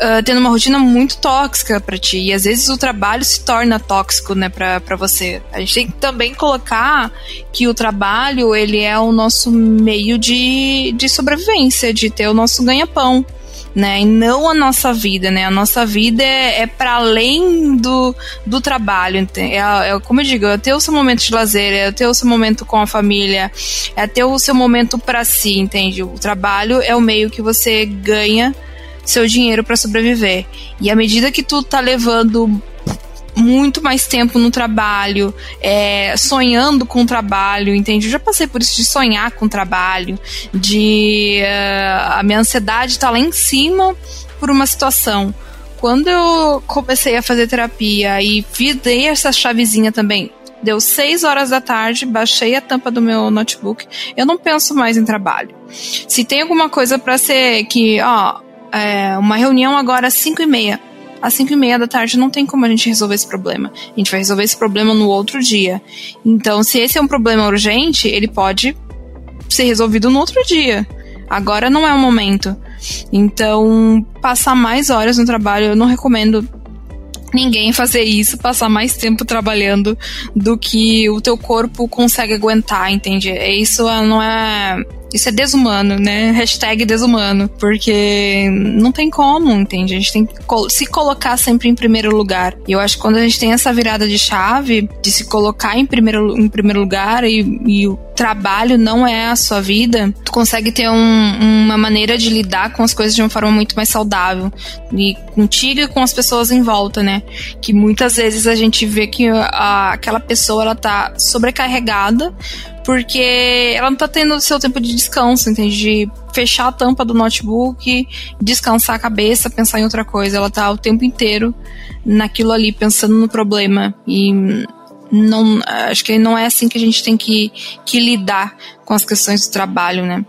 uh, tendo uma rotina muito tóxica para ti. E às vezes o trabalho se torna tóxico, né, pra você. A gente tem que também colocar que o trabalho, ele é o nosso meio de, de sobrevivência, de ter o nosso ganha-pão né? E não a nossa vida, né? A nossa vida é, é para além do, do trabalho. É, é, como eu digo, é ter o seu momento de lazer, é ter o seu momento com a família, é ter o seu momento para si, entende? O trabalho é o meio que você ganha seu dinheiro para sobreviver. E à medida que tu tá levando muito mais tempo no trabalho, é, sonhando com o trabalho, entende? Eu já passei por isso de sonhar com o trabalho, de uh, a minha ansiedade tá lá em cima por uma situação. Quando eu comecei a fazer terapia e dei essa chavezinha também, deu 6 horas da tarde, baixei a tampa do meu notebook, eu não penso mais em trabalho. Se tem alguma coisa para ser que, ó, é, uma reunião agora às 5 e meia, às 5 e meia da tarde não tem como a gente resolver esse problema. A gente vai resolver esse problema no outro dia. Então, se esse é um problema urgente, ele pode ser resolvido no outro dia. Agora não é o momento. Então, passar mais horas no trabalho, eu não recomendo ninguém fazer isso, passar mais tempo trabalhando do que o teu corpo consegue aguentar, entende? Isso não é isso é desumano, né? Hashtag desumano. Porque não tem como, entende? A gente tem que se colocar sempre em primeiro lugar. E eu acho que quando a gente tem essa virada de chave, de se colocar em primeiro, em primeiro lugar e, e trabalho não é a sua vida, tu consegue ter um, uma maneira de lidar com as coisas de uma forma muito mais saudável. E contigo e com as pessoas em volta, né? Que muitas vezes a gente vê que a, aquela pessoa ela tá sobrecarregada porque ela não tá tendo o seu tempo de descanso, entende? De fechar a tampa do notebook, descansar a cabeça, pensar em outra coisa. Ela tá o tempo inteiro naquilo ali, pensando no problema. E não, acho que não é assim que a gente tem que, que lidar com as questões do trabalho, né?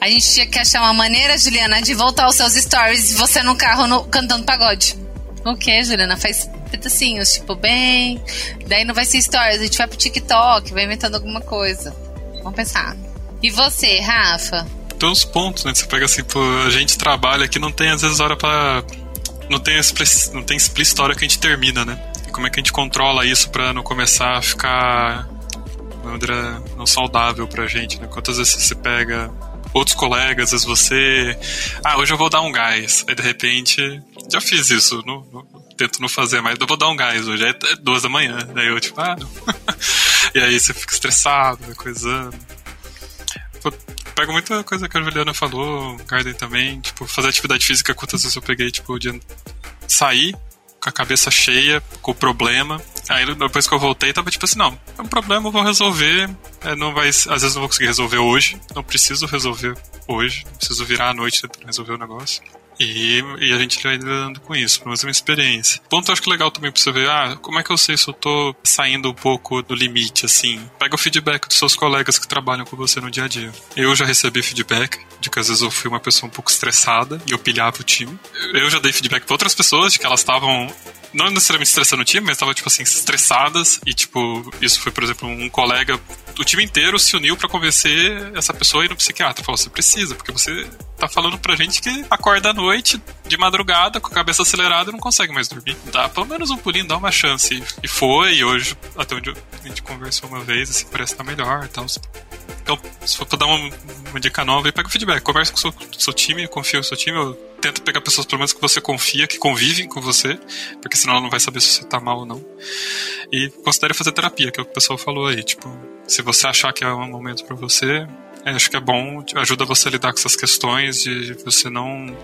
A gente tinha que achar uma maneira, Juliana, de voltar aos seus stories você no carro no, cantando pagode. O que, Juliana? Faz pedacinhos, tipo, bem. Daí não vai ser stories, a gente vai pro TikTok, vai inventando alguma coisa. Vamos pensar. E você, Rafa? Tem uns pontos, né? Você pega assim, pô, a gente trabalha aqui, não tem às vezes hora pra. Não tem, não tem explícita hora que a gente termina, né? Como é que a gente controla isso pra não começar a ficar maneira não saudável pra gente, né? Quantas vezes você pega outros colegas, às vezes você. Ah, hoje eu vou dar um gás. Aí de repente. Já fiz isso. No, no, tento não fazer mais. Eu vou dar um gás hoje. É duas da manhã. Daí eu, tipo, ah, não. *laughs* e aí você fica estressado, coisando. Pô, pego muita coisa que a Juliana falou, Garden também. Tipo, fazer atividade física, quantas vezes eu peguei, tipo, de sair com a cabeça cheia, com o problema. Aí depois que eu voltei, tava tipo assim, não, é um problema, eu vou resolver. É, não vai, às vezes não vou conseguir resolver hoje. Não preciso resolver hoje. Não preciso virar à noite tentando resolver o negócio. E, e, a gente vai lidando com isso, mas é uma experiência. Ponto acho que legal também pra você ver, ah, como é que eu sei se eu tô saindo um pouco do limite, assim? Pega o feedback dos seus colegas que trabalham com você no dia a dia. Eu já recebi feedback de que às vezes eu fui uma pessoa um pouco estressada e eu pilhava o time. Eu já dei feedback pra outras pessoas de que elas estavam não necessariamente estressando o time, mas estavam, tipo assim, estressadas. E, tipo, isso foi, por exemplo, um colega. O time inteiro se uniu para convencer essa pessoa a ir no psiquiatra. Falou: você precisa, porque você tá falando pra gente que acorda à noite, de madrugada, com a cabeça acelerada e não consegue mais dormir. Dá pelo menos um pulinho, dá uma chance. E foi, e hoje, até onde a gente conversou uma vez, assim, parece estar tá melhor e tal. Então, se for pra dar uma, uma dica nova, pega o feedback, conversa com o seu, seu time, confia no seu time, ou tenta pegar pessoas pelo menos que você confia, que convivem com você, porque senão ela não vai saber se você tá mal ou não. E considere fazer terapia, que é o que o pessoal falou aí. Tipo, se você achar que é um momento para você, é, acho que é bom, ajuda você a lidar com essas questões de você não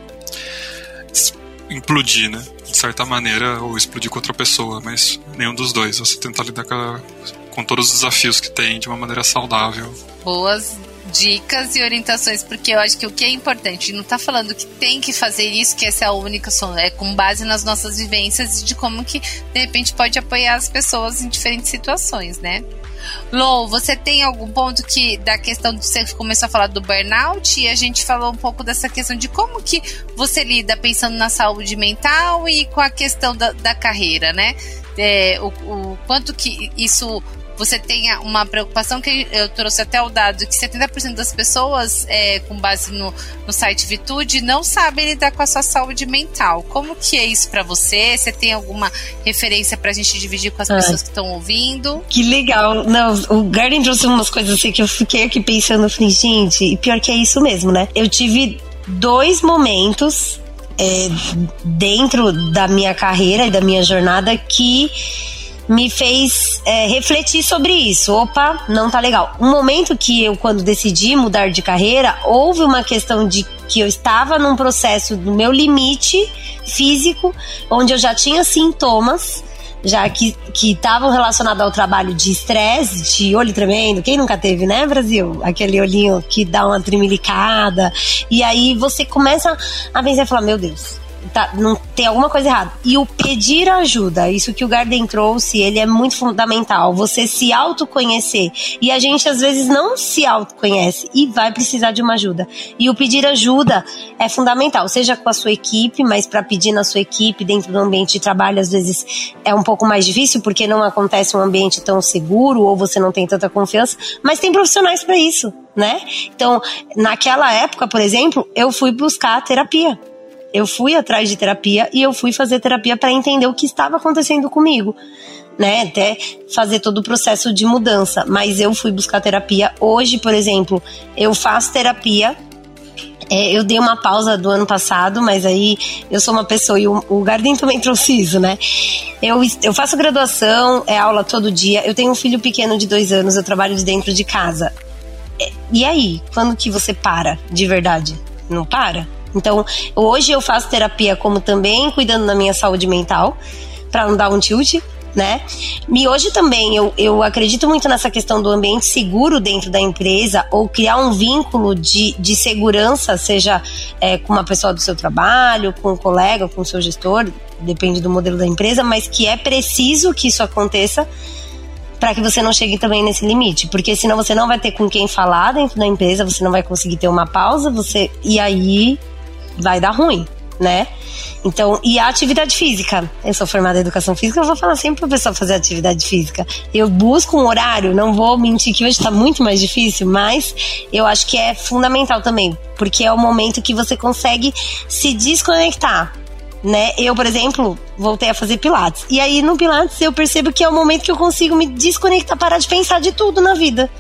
implodir, né? De certa maneira, ou explodir com outra pessoa, mas nenhum dos dois. Você tentar lidar com, a, com todos os desafios que tem de uma maneira saudável. Boas dicas e orientações, porque eu acho que o que é importante, não tá falando que tem que fazer isso, que essa é a única solução, é com base nas nossas vivências e de como que, de repente, pode apoiar as pessoas em diferentes situações, né? Lou, você tem algum ponto que da questão de você começou a falar do burnout e a gente falou um pouco dessa questão de como que você lida pensando na saúde mental e com a questão da, da carreira, né? É, o, o quanto que isso você tenha uma preocupação que eu trouxe até o dado que 70% das pessoas, é, com base no, no site Vitude, não sabem lidar com a sua saúde mental. Como que é isso para você? Você tem alguma referência pra gente dividir com as Ai. pessoas que estão ouvindo? Que legal. Não, o Garden trouxe umas coisas assim que eu fiquei aqui pensando, falei, gente, e pior que é isso mesmo, né? Eu tive dois momentos é, dentro da minha carreira e da minha jornada que me fez é, refletir sobre isso. Opa, não tá legal. Um momento que eu, quando decidi mudar de carreira, houve uma questão de que eu estava num processo do meu limite físico, onde eu já tinha sintomas já que estavam relacionados ao trabalho de estresse, de olho tremendo. Quem nunca teve, né, Brasil? Aquele olhinho que dá uma tremilicada. E aí você começa a pensar e falar: Meu Deus, tá, não tem alguma coisa errada. E o pedir ajuda, isso que o Garden trouxe, ele é muito fundamental. Você se autoconhecer. E a gente às vezes não se autoconhece e vai precisar de uma ajuda. E o pedir ajuda é fundamental, seja com a sua equipe, mas para pedir na sua equipe, dentro do ambiente de trabalho, às vezes é um pouco mais difícil porque não acontece um ambiente tão seguro ou você não tem tanta confiança, mas tem profissionais para isso, né? Então, naquela época, por exemplo, eu fui buscar terapia eu fui atrás de terapia e eu fui fazer terapia para entender o que estava acontecendo comigo. Né, até fazer todo o processo de mudança. Mas eu fui buscar terapia. Hoje, por exemplo, eu faço terapia é, eu dei uma pausa do ano passado, mas aí eu sou uma pessoa, e o, o Garden também *laughs* trouxe isso, né? Eu, eu faço graduação, é aula todo dia, eu tenho um filho pequeno de dois anos, eu trabalho de dentro de casa. É, e aí, quando que você para, de verdade? Não para? Então, hoje eu faço terapia como também cuidando da minha saúde mental, para não dar um tilt, né? E hoje também eu, eu acredito muito nessa questão do ambiente seguro dentro da empresa ou criar um vínculo de, de segurança, seja é, com uma pessoa do seu trabalho, com um colega, com o seu gestor, depende do modelo da empresa, mas que é preciso que isso aconteça para que você não chegue também nesse limite, porque senão você não vai ter com quem falar dentro da empresa, você não vai conseguir ter uma pausa, você e aí vai dar ruim, né? Então, e a atividade física? Eu sou formada em educação física, eu vou falar sempre para o pessoal fazer atividade física. Eu busco um horário, não vou mentir que hoje está muito mais difícil, mas eu acho que é fundamental também, porque é o momento que você consegue se desconectar. Né? Eu, por exemplo, voltei a fazer pilates. E aí no pilates eu percebo que é o momento que eu consigo me desconectar, parar de pensar de tudo na vida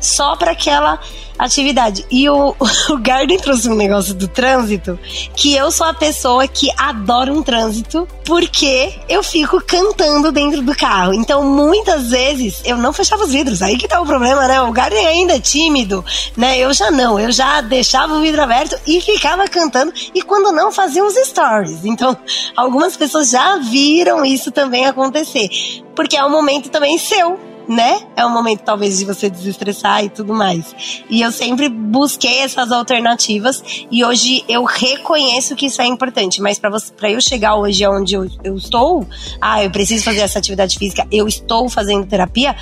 só para aquela atividade. E o, *laughs* o Garden trouxe um negócio do trânsito que eu sou a pessoa que adora um trânsito porque eu fico cantando dentro do carro. Então, muitas vezes eu não fechava os vidros. Aí que tá o problema, né? O Garden ainda é tímido, né? Eu já não. Eu já deixava o vidro aberto e ficava cantando. E quando não, fazia uns stories. Então, *laughs* algumas pessoas já viram isso também acontecer. Porque é um momento também seu né? É um momento talvez de você desestressar e tudo mais. E eu sempre busquei essas alternativas e hoje eu reconheço que isso é importante. Mas para eu chegar hoje onde eu, eu estou, ah, eu preciso fazer essa atividade física, eu estou fazendo terapia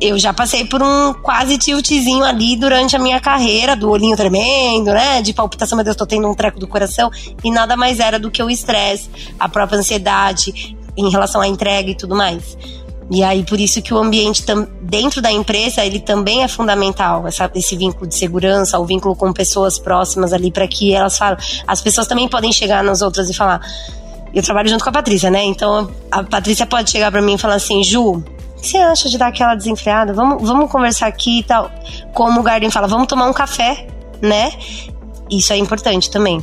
eu já passei por um quase tiltzinho ali durante a minha carreira, do olhinho tremendo, né? De palpitação, meu Deus, tô tendo um treco do coração. E nada mais era do que o estresse, a própria ansiedade em relação à entrega e tudo mais. E aí, por isso que o ambiente dentro da empresa, ele também é fundamental, essa, esse vínculo de segurança, o vínculo com pessoas próximas ali, para que elas falem. As pessoas também podem chegar nas outras e falar. Eu trabalho junto com a Patrícia, né? Então a Patrícia pode chegar para mim e falar assim: Ju, o que você acha de dar aquela desenfreada? Vamos, vamos conversar aqui e tal. Como o Garden fala, vamos tomar um café, né? Isso é importante também.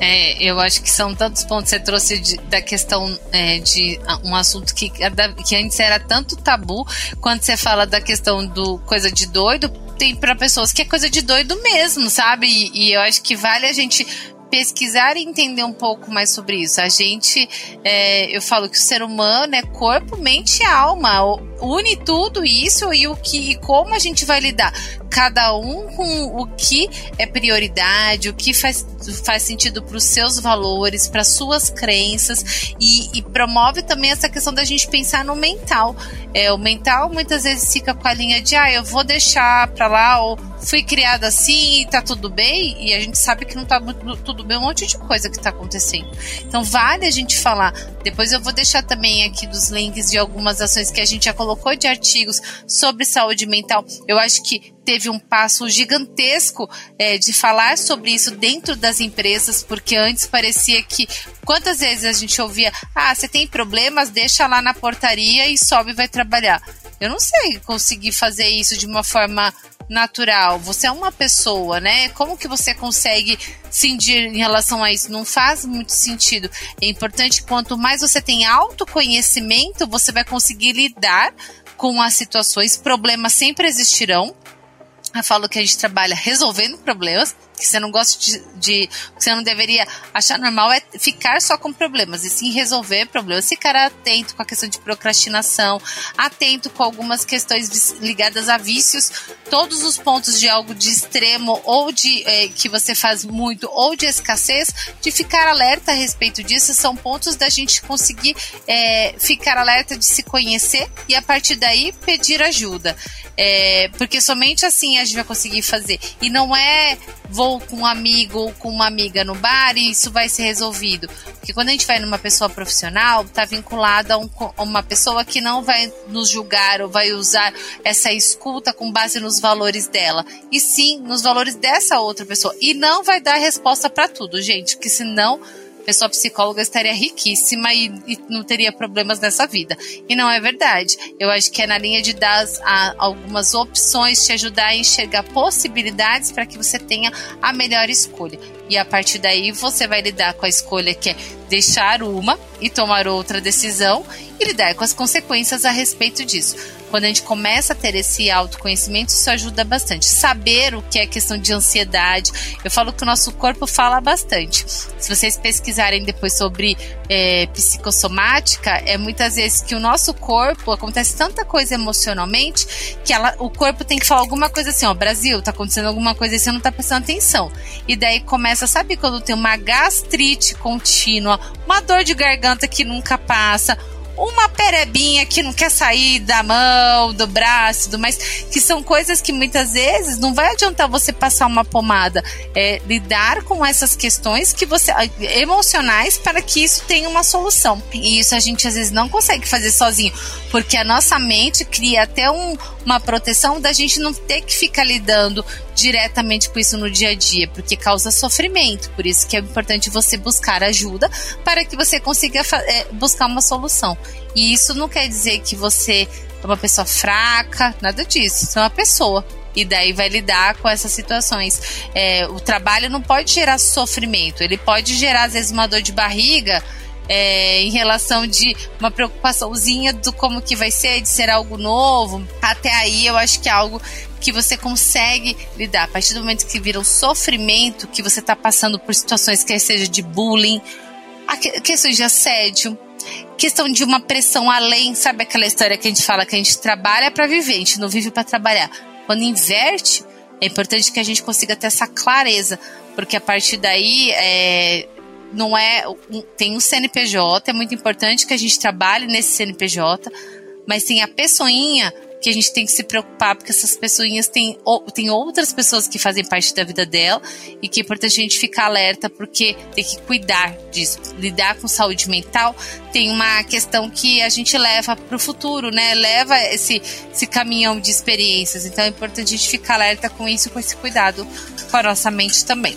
É, eu acho que são tantos pontos que você trouxe de, da questão é, de um assunto que, que antes era tanto tabu, quando você fala da questão do coisa de doido, tem para pessoas que é coisa de doido mesmo, sabe? E, e, eu acho que vale a gente pesquisar e entender um pouco mais sobre isso. A gente, é, eu falo que o ser humano é corpo, mente e alma. Une tudo isso e o que e como a gente vai lidar cada um com o que é prioridade, o que faz, faz sentido para os seus valores, para suas crenças e, e, promove também essa questão da gente pensar no mental. É, o mental muitas vezes fica com a linha de ah, eu vou deixar para lá ou fui criada assim e tá tudo bem e a gente sabe que não tá tudo bem um monte de coisa que tá acontecendo. Então vale a gente falar. Depois eu vou deixar também aqui dos links de algumas ações que a gente já colocou de artigos sobre saúde mental. Eu acho que teve um passo gigantesco é, de falar sobre isso dentro das empresas, porque antes parecia que quantas vezes a gente ouvia: ah, você tem problemas, deixa lá na portaria e sobe e vai trabalhar. Eu não sei conseguir fazer isso de uma forma natural. Você é uma pessoa, né? Como que você consegue cindir em relação a isso? Não faz muito sentido. É importante quanto mais você tem autoconhecimento, você vai conseguir lidar com as situações. Problemas sempre existirão. Eu falo que a gente trabalha resolvendo problemas, que você não gosta de, de que você não deveria achar normal é ficar só com problemas e sim resolver problemas, ficar atento com a questão de procrastinação, atento com algumas questões ligadas a vícios, todos os pontos de algo de extremo ou de é, que você faz muito ou de escassez, de ficar alerta a respeito disso são pontos da gente conseguir é, ficar alerta de se conhecer e a partir daí pedir ajuda. É, porque somente assim a gente vai conseguir fazer. E não é vou com um amigo ou com uma amiga no bar e isso vai ser resolvido. Porque quando a gente vai numa pessoa profissional, está vinculada a, um, a uma pessoa que não vai nos julgar ou vai usar essa escuta com base nos valores dela. E sim nos valores dessa outra pessoa. E não vai dar resposta para tudo, gente. Porque senão pessoa psicóloga estaria riquíssima e, e, não teria problemas nessa vida. E não é verdade. Eu acho que é na linha de dar algumas opções, te ajudar a enxergar possibilidades para que você tenha a melhor escolha. E a partir daí você vai lidar com a escolha que é deixar uma e tomar outra decisão e lidar com as consequências a respeito disso. Quando a gente começa a ter esse autoconhecimento, isso ajuda bastante. Saber o que é questão de ansiedade. Eu falo que o nosso corpo fala bastante. Se vocês pesquisarem depois sobre é, psicossomática, é muitas vezes que o nosso corpo acontece tanta coisa emocionalmente que ela, o corpo tem que falar alguma coisa assim: ó, Brasil, tá acontecendo alguma coisa e você não tá prestando atenção. E daí começa, sabe quando tem uma gastrite contínua, uma dor de garganta que nunca passa uma perebinha que não quer sair da mão, do braço, tudo mais, que são coisas que muitas vezes não vai adiantar você passar uma pomada, é lidar com essas questões que você emocionais para que isso tenha uma solução. E isso a gente às vezes não consegue fazer sozinho, porque a nossa mente cria até um, uma proteção da gente não ter que ficar lidando diretamente com isso no dia a dia, porque causa sofrimento. Por isso que é importante você buscar ajuda para que você consiga é, buscar uma solução. E isso não quer dizer que você é uma pessoa fraca, nada disso. Você é uma pessoa e daí vai lidar com essas situações. É, o trabalho não pode gerar sofrimento, ele pode gerar, às vezes, uma dor de barriga é, em relação de uma preocupaçãozinha do como que vai ser, de ser algo novo. Até aí eu acho que é algo que você consegue lidar. A partir do momento que vira um sofrimento, que você está passando por situações que seja de bullying, questões de assédio, questão de uma pressão além, sabe aquela história que a gente fala que a gente trabalha para viver, a gente não vive para trabalhar. Quando inverte, é importante que a gente consiga ter essa clareza, porque a partir daí é, não é. Tem um CNPJ, é muito importante que a gente trabalhe nesse CNPJ, mas tem a pessoinha que a gente tem que se preocupar, porque essas pessoinhas têm, tem outras pessoas que fazem parte da vida dela e que é importante a gente ficar alerta, porque tem que cuidar disso. Lidar com saúde mental tem uma questão que a gente leva para o futuro, né? Leva esse, esse caminhão de experiências. Então é importante a gente ficar alerta com isso, com esse cuidado com a nossa mente também.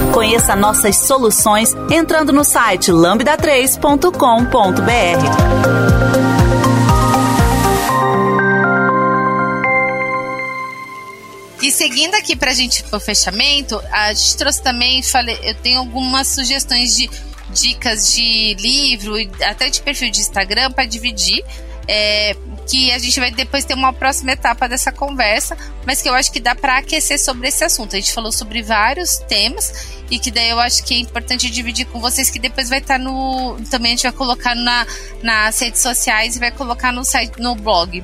Conheça nossas soluções entrando no site lambda3.com.br. E seguindo aqui pra gente pro fechamento, a gente trouxe também, falei, eu tenho algumas sugestões de dicas de livro e até de perfil de Instagram para dividir. É, que a gente vai depois ter uma próxima etapa dessa conversa, mas que eu acho que dá para aquecer sobre esse assunto. A gente falou sobre vários temas e que daí eu acho que é importante dividir com vocês que depois vai estar tá no também a gente vai colocar na, nas redes sociais e vai colocar no site no blog.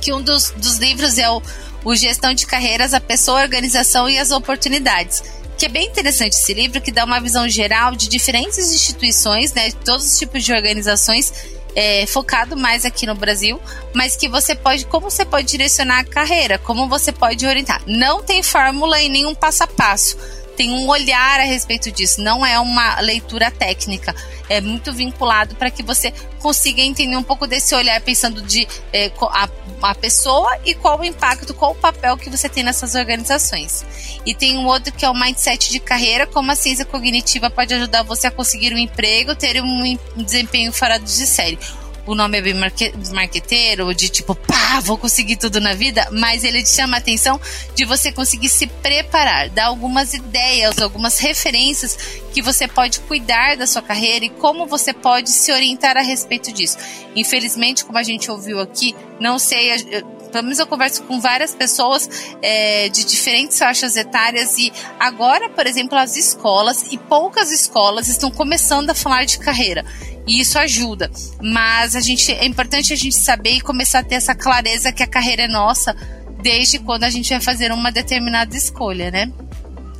Que um dos, dos livros é o o Gestão de Carreiras, a Pessoa, a Organização e as Oportunidades. Que é bem interessante esse livro, que dá uma visão geral de diferentes instituições, né, de todos os tipos de organizações, é, focado mais aqui no Brasil, mas que você pode, como você pode direcionar a carreira, como você pode orientar. Não tem fórmula e nenhum passo a passo tem um olhar a respeito disso, não é uma leitura técnica. É muito vinculado para que você consiga entender um pouco desse olhar, pensando de é, a, a pessoa e qual o impacto, qual o papel que você tem nessas organizações. E tem um outro que é o mindset de carreira, como a ciência cognitiva pode ajudar você a conseguir um emprego, ter um desempenho fora de série o nome é bem marque marqueteiro, de tipo, pá, vou conseguir tudo na vida, mas ele te chama a atenção de você conseguir se preparar, dar algumas ideias, algumas referências que você pode cuidar da sua carreira e como você pode se orientar a respeito disso. Infelizmente, como a gente ouviu aqui, não sei, pelo menos eu converso com várias pessoas é, de diferentes faixas etárias e agora, por exemplo, as escolas e poucas escolas estão começando a falar de carreira e isso ajuda. Mas a gente é importante a gente saber e começar a ter essa clareza que a carreira é nossa desde quando a gente vai fazer uma determinada escolha, né?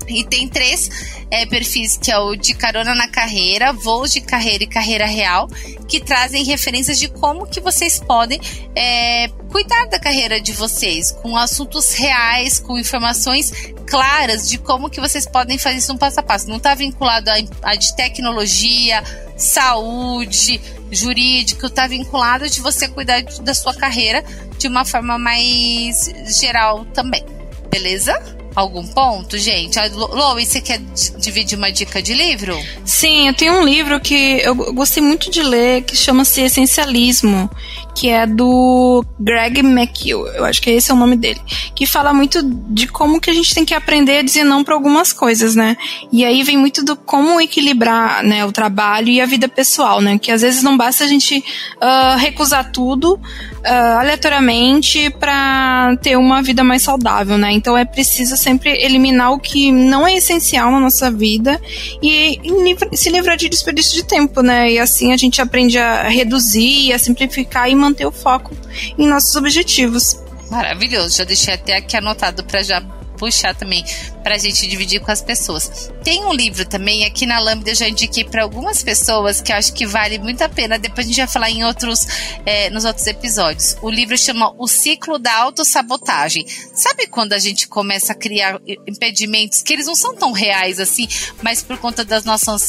E tem três é, perfis, que é o de carona na carreira, voos de carreira e carreira real, que trazem referências de como que vocês podem é, cuidar da carreira de vocês, com assuntos reais, com informações claras de como que vocês podem fazer isso um passo a passo. Não está vinculado a, a de tecnologia, saúde, jurídico, está vinculado de você cuidar da sua carreira de uma forma mais geral também. Beleza? algum ponto, gente? Lois, você quer dividir uma dica de livro? Sim, eu tenho um livro que eu gostei muito de ler, que chama-se Essencialismo, que é do Greg McHugh, eu acho que esse é o nome dele, que fala muito de como que a gente tem que aprender a dizer não para algumas coisas, né? E aí vem muito do como equilibrar, né, o trabalho e a vida pessoal, né? Que às vezes não basta a gente uh, recusar tudo uh, aleatoriamente para ter uma vida mais saudável, né? Então é preciso sempre eliminar o que não é essencial na nossa vida e, e se livrar de desperdício de tempo, né? E assim a gente aprende a reduzir, a simplificar e manter o foco em nossos objetivos. Maravilhoso, já deixei até aqui anotado para já puxar também para a gente dividir com as pessoas. Tem um livro também, aqui na Lambda eu já indiquei para algumas pessoas que eu acho que vale muito a pena. Depois a gente vai falar em outros, é, nos outros episódios. O livro chama O Ciclo da Autossabotagem. Sabe quando a gente começa a criar impedimentos que eles não são tão reais assim, mas por conta das nossas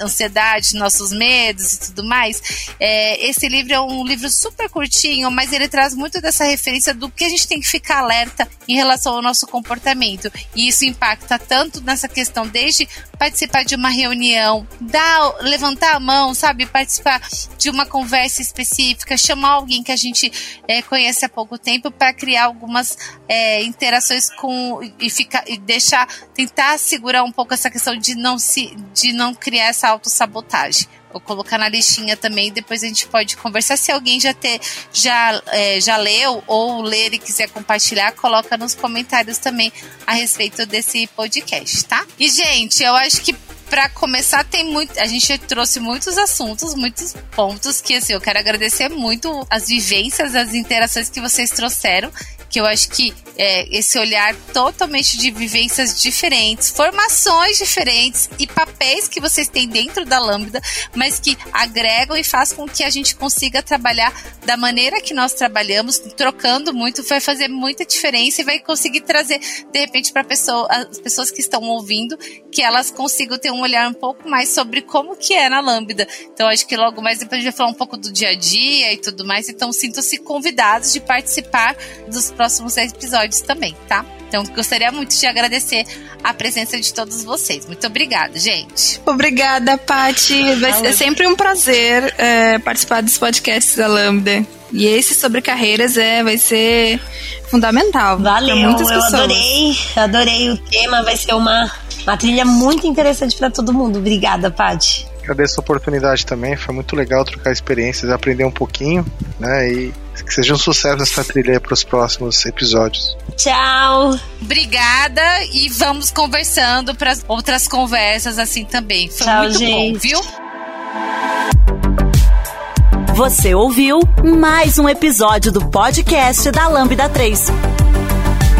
ansiedade, nossos medos e tudo mais? É, esse livro é um livro super curtinho, mas ele traz muito dessa referência do que a gente tem que ficar alerta em relação ao nosso comportamento. E isso impacta tanto nessa questão, desde participar de uma reunião, dar, levantar a mão, sabe? Participar de uma conversa específica, chamar alguém que a gente é, conhece há pouco tempo para criar algumas é, interações com e ficar e deixar tentar segurar um pouco essa questão de não se de não criar essa autossabotagem. Vou colocar na listinha também, depois a gente pode conversar. Se alguém já ter, já, é, já leu ou ler e quiser compartilhar, coloca nos comentários também a respeito desse podcast, tá? E, gente, eu acho que para começar, tem muito. A gente trouxe muitos assuntos, muitos pontos que assim, eu quero agradecer muito as vivências, as interações que vocês trouxeram que eu acho que é, esse olhar totalmente de vivências diferentes, formações diferentes e papéis que vocês têm dentro da Lambda, mas que agregam e faz com que a gente consiga trabalhar da maneira que nós trabalhamos, trocando muito, vai fazer muita diferença e vai conseguir trazer, de repente, para pessoa, as pessoas que estão ouvindo, que elas consigam ter um olhar um pouco mais sobre como que é na Lambda. Então, acho que logo mais depois a gente vai falar um pouco do dia a dia e tudo mais. Então, sintam-se convidados de participar dos próximos episódios também, tá? Então, gostaria muito de agradecer a presença de todos vocês. Muito obrigada, gente. Obrigada, Pati. Vai ser sempre um prazer é, participar dos podcasts da Lambda. E esse sobre carreiras é, vai ser fundamental. Valeu, muitas eu adorei, adorei o tema, vai ser uma, uma trilha muito interessante para todo mundo. Obrigada, Paty. Agradeço a oportunidade também, foi muito legal trocar experiências, aprender um pouquinho, né? E que seja um sucesso essa trilha para os próximos episódios. Tchau! Obrigada e vamos conversando para outras conversas assim também. Foi Tchau, muito gente. bom, viu? Você ouviu mais um episódio do podcast da Lambda 3.